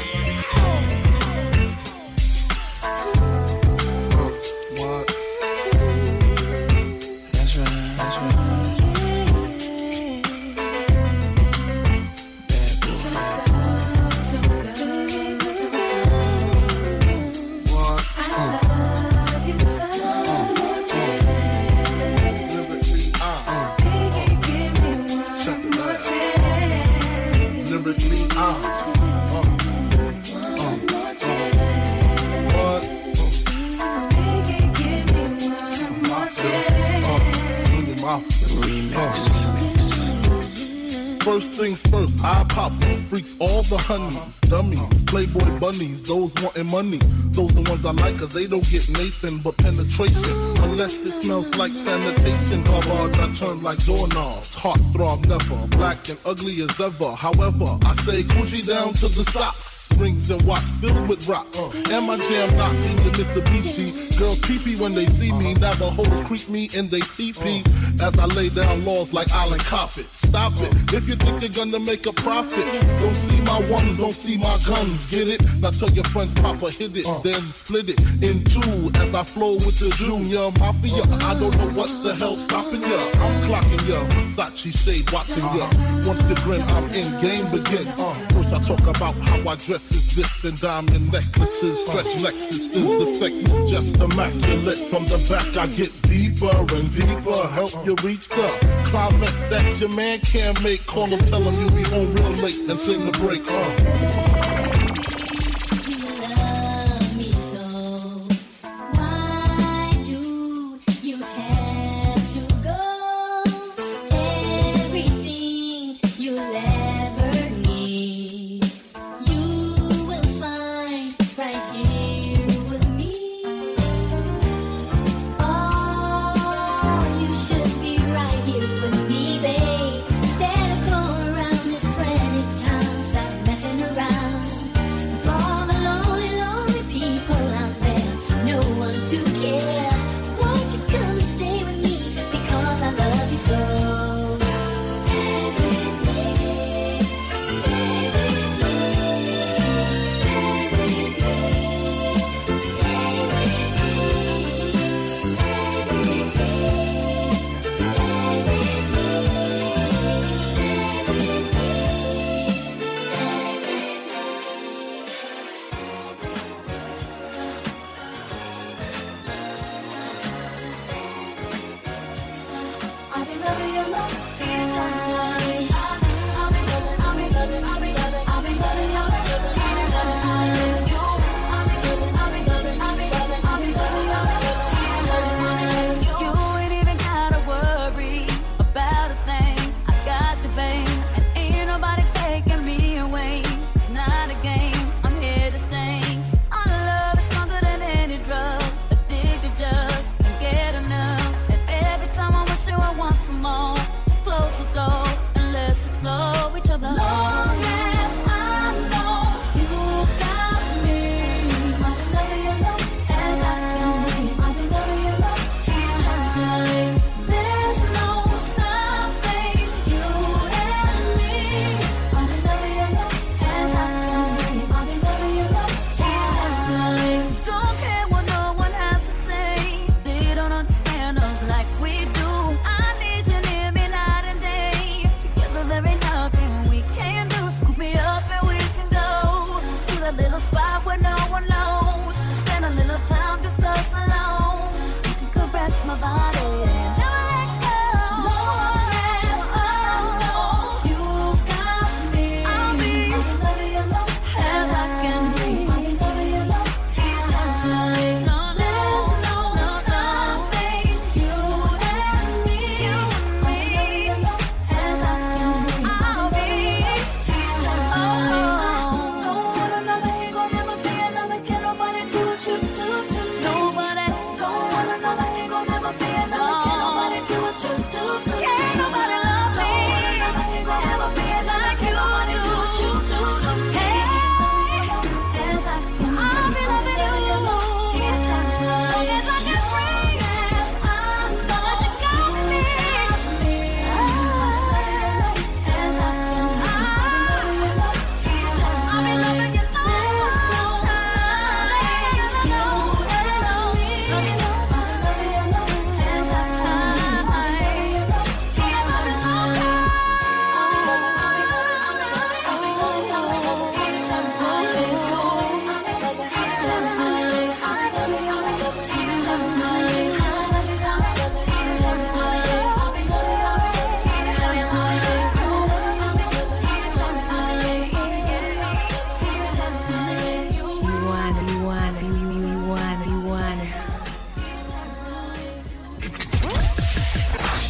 First things first, I pop. Freaks all the honeys, dummies, playboy bunnies, those wanting money. Those the ones I like, cause they don't get Nathan but penetration. Unless it smells like sanitation. Garbage, I turn like doorknobs. Heart throb never, black and ugly as ever. However, I stay coochie down to the socks. Rings and watch filled with rocks. And my jam knocking the Mitsubishi. Girls creepy when they see me. Navajos creep me in they teepee. As I lay down laws like Island Coppet. Stop it. If you think you're gonna make a profit, don't see my ones, don't see my guns. Get it? Now tell your friends, Papa hit it, uh. then split it in two. As I flow with the Junior Mafia. I don't know what the hell stopping ya. I'm clocking ya. Versace shade watching ya. Once you grin, I'm in game begin. Uh. First I talk about how I dress is this and diamond necklaces, uh. stretch Lexuses. The sex is just immaculate. From the back I get deeper and deeper. Help you reach the climax that your man can't make. Call him, tell him you'll be home real late and sing the break. Uh.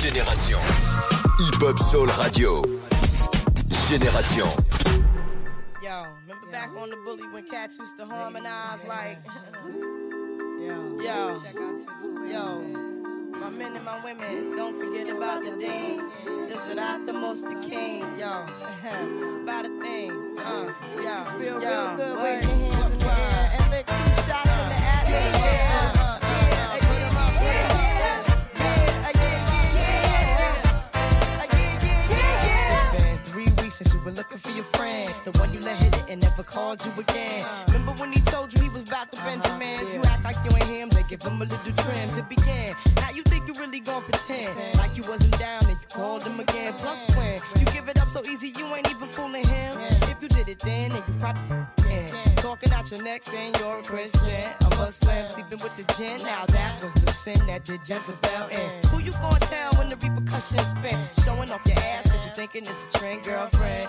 Génération. Hip Hop Soul Radio. Génération. Yo, remember back on the bully when cats used to harmonize like. yo, yo, my men and my women, don't forget about the dean. This is not the most the king. Yo, it's about a thing. Uh, yo, feel real yo, good, word, wave your hands in the air and lick two shots in the atmosphere. You were looking for your friend. The one you let hit it and never called you again. Remember when he told you he was about to uh-huh. Benjamins? You act like you ain't him, they give him a little trim to begin. Now you think you really gon' pretend like you wasn't down and you called him again. Plus when you give it up so easy, you ain't even fooling him. If you did it then, then you probably yeah. Talking out your neck saying you're a Christian, a Muslim, sleeping with the jinn. Now that was the sin that did Jezebel in. Who you gonna tell when the repercussions spin? Showing off your ass cause you thinking it's a trend, girlfriend.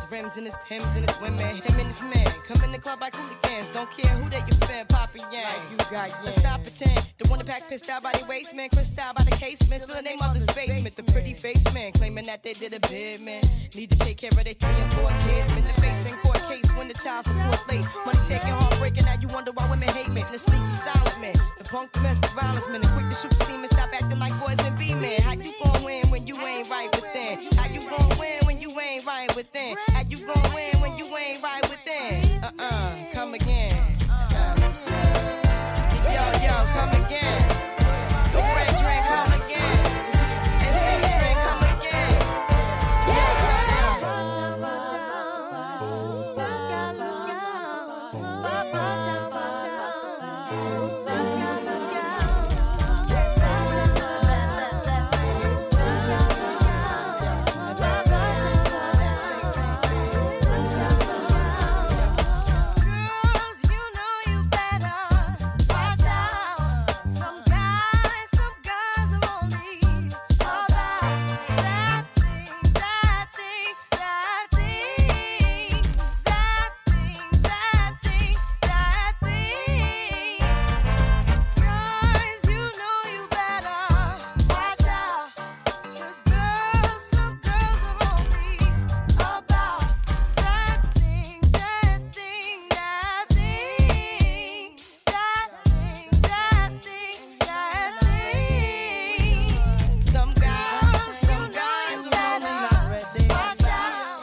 His rims and his Timbs and his women. Him and his man come in the club like hooligans. Don't care who they your fan, poppin' yang. you got Let's stop pretend. The one that pack pissed out by the waist, man. Crissed out by the casement. Still the name of the basement. The pretty face man claiming that they did a bid, man. Need to take care of their three and four kids. Been the face in court case when the child support's late. Money taking, heartbreaking. Now you wonder why women hate me. The sneaky silent man. The punk domestic violence man. The quick to shoot the semen. Stop acting like boys and be men. How you gon' win when you ain't right within? How you gon' win when you ain't right within?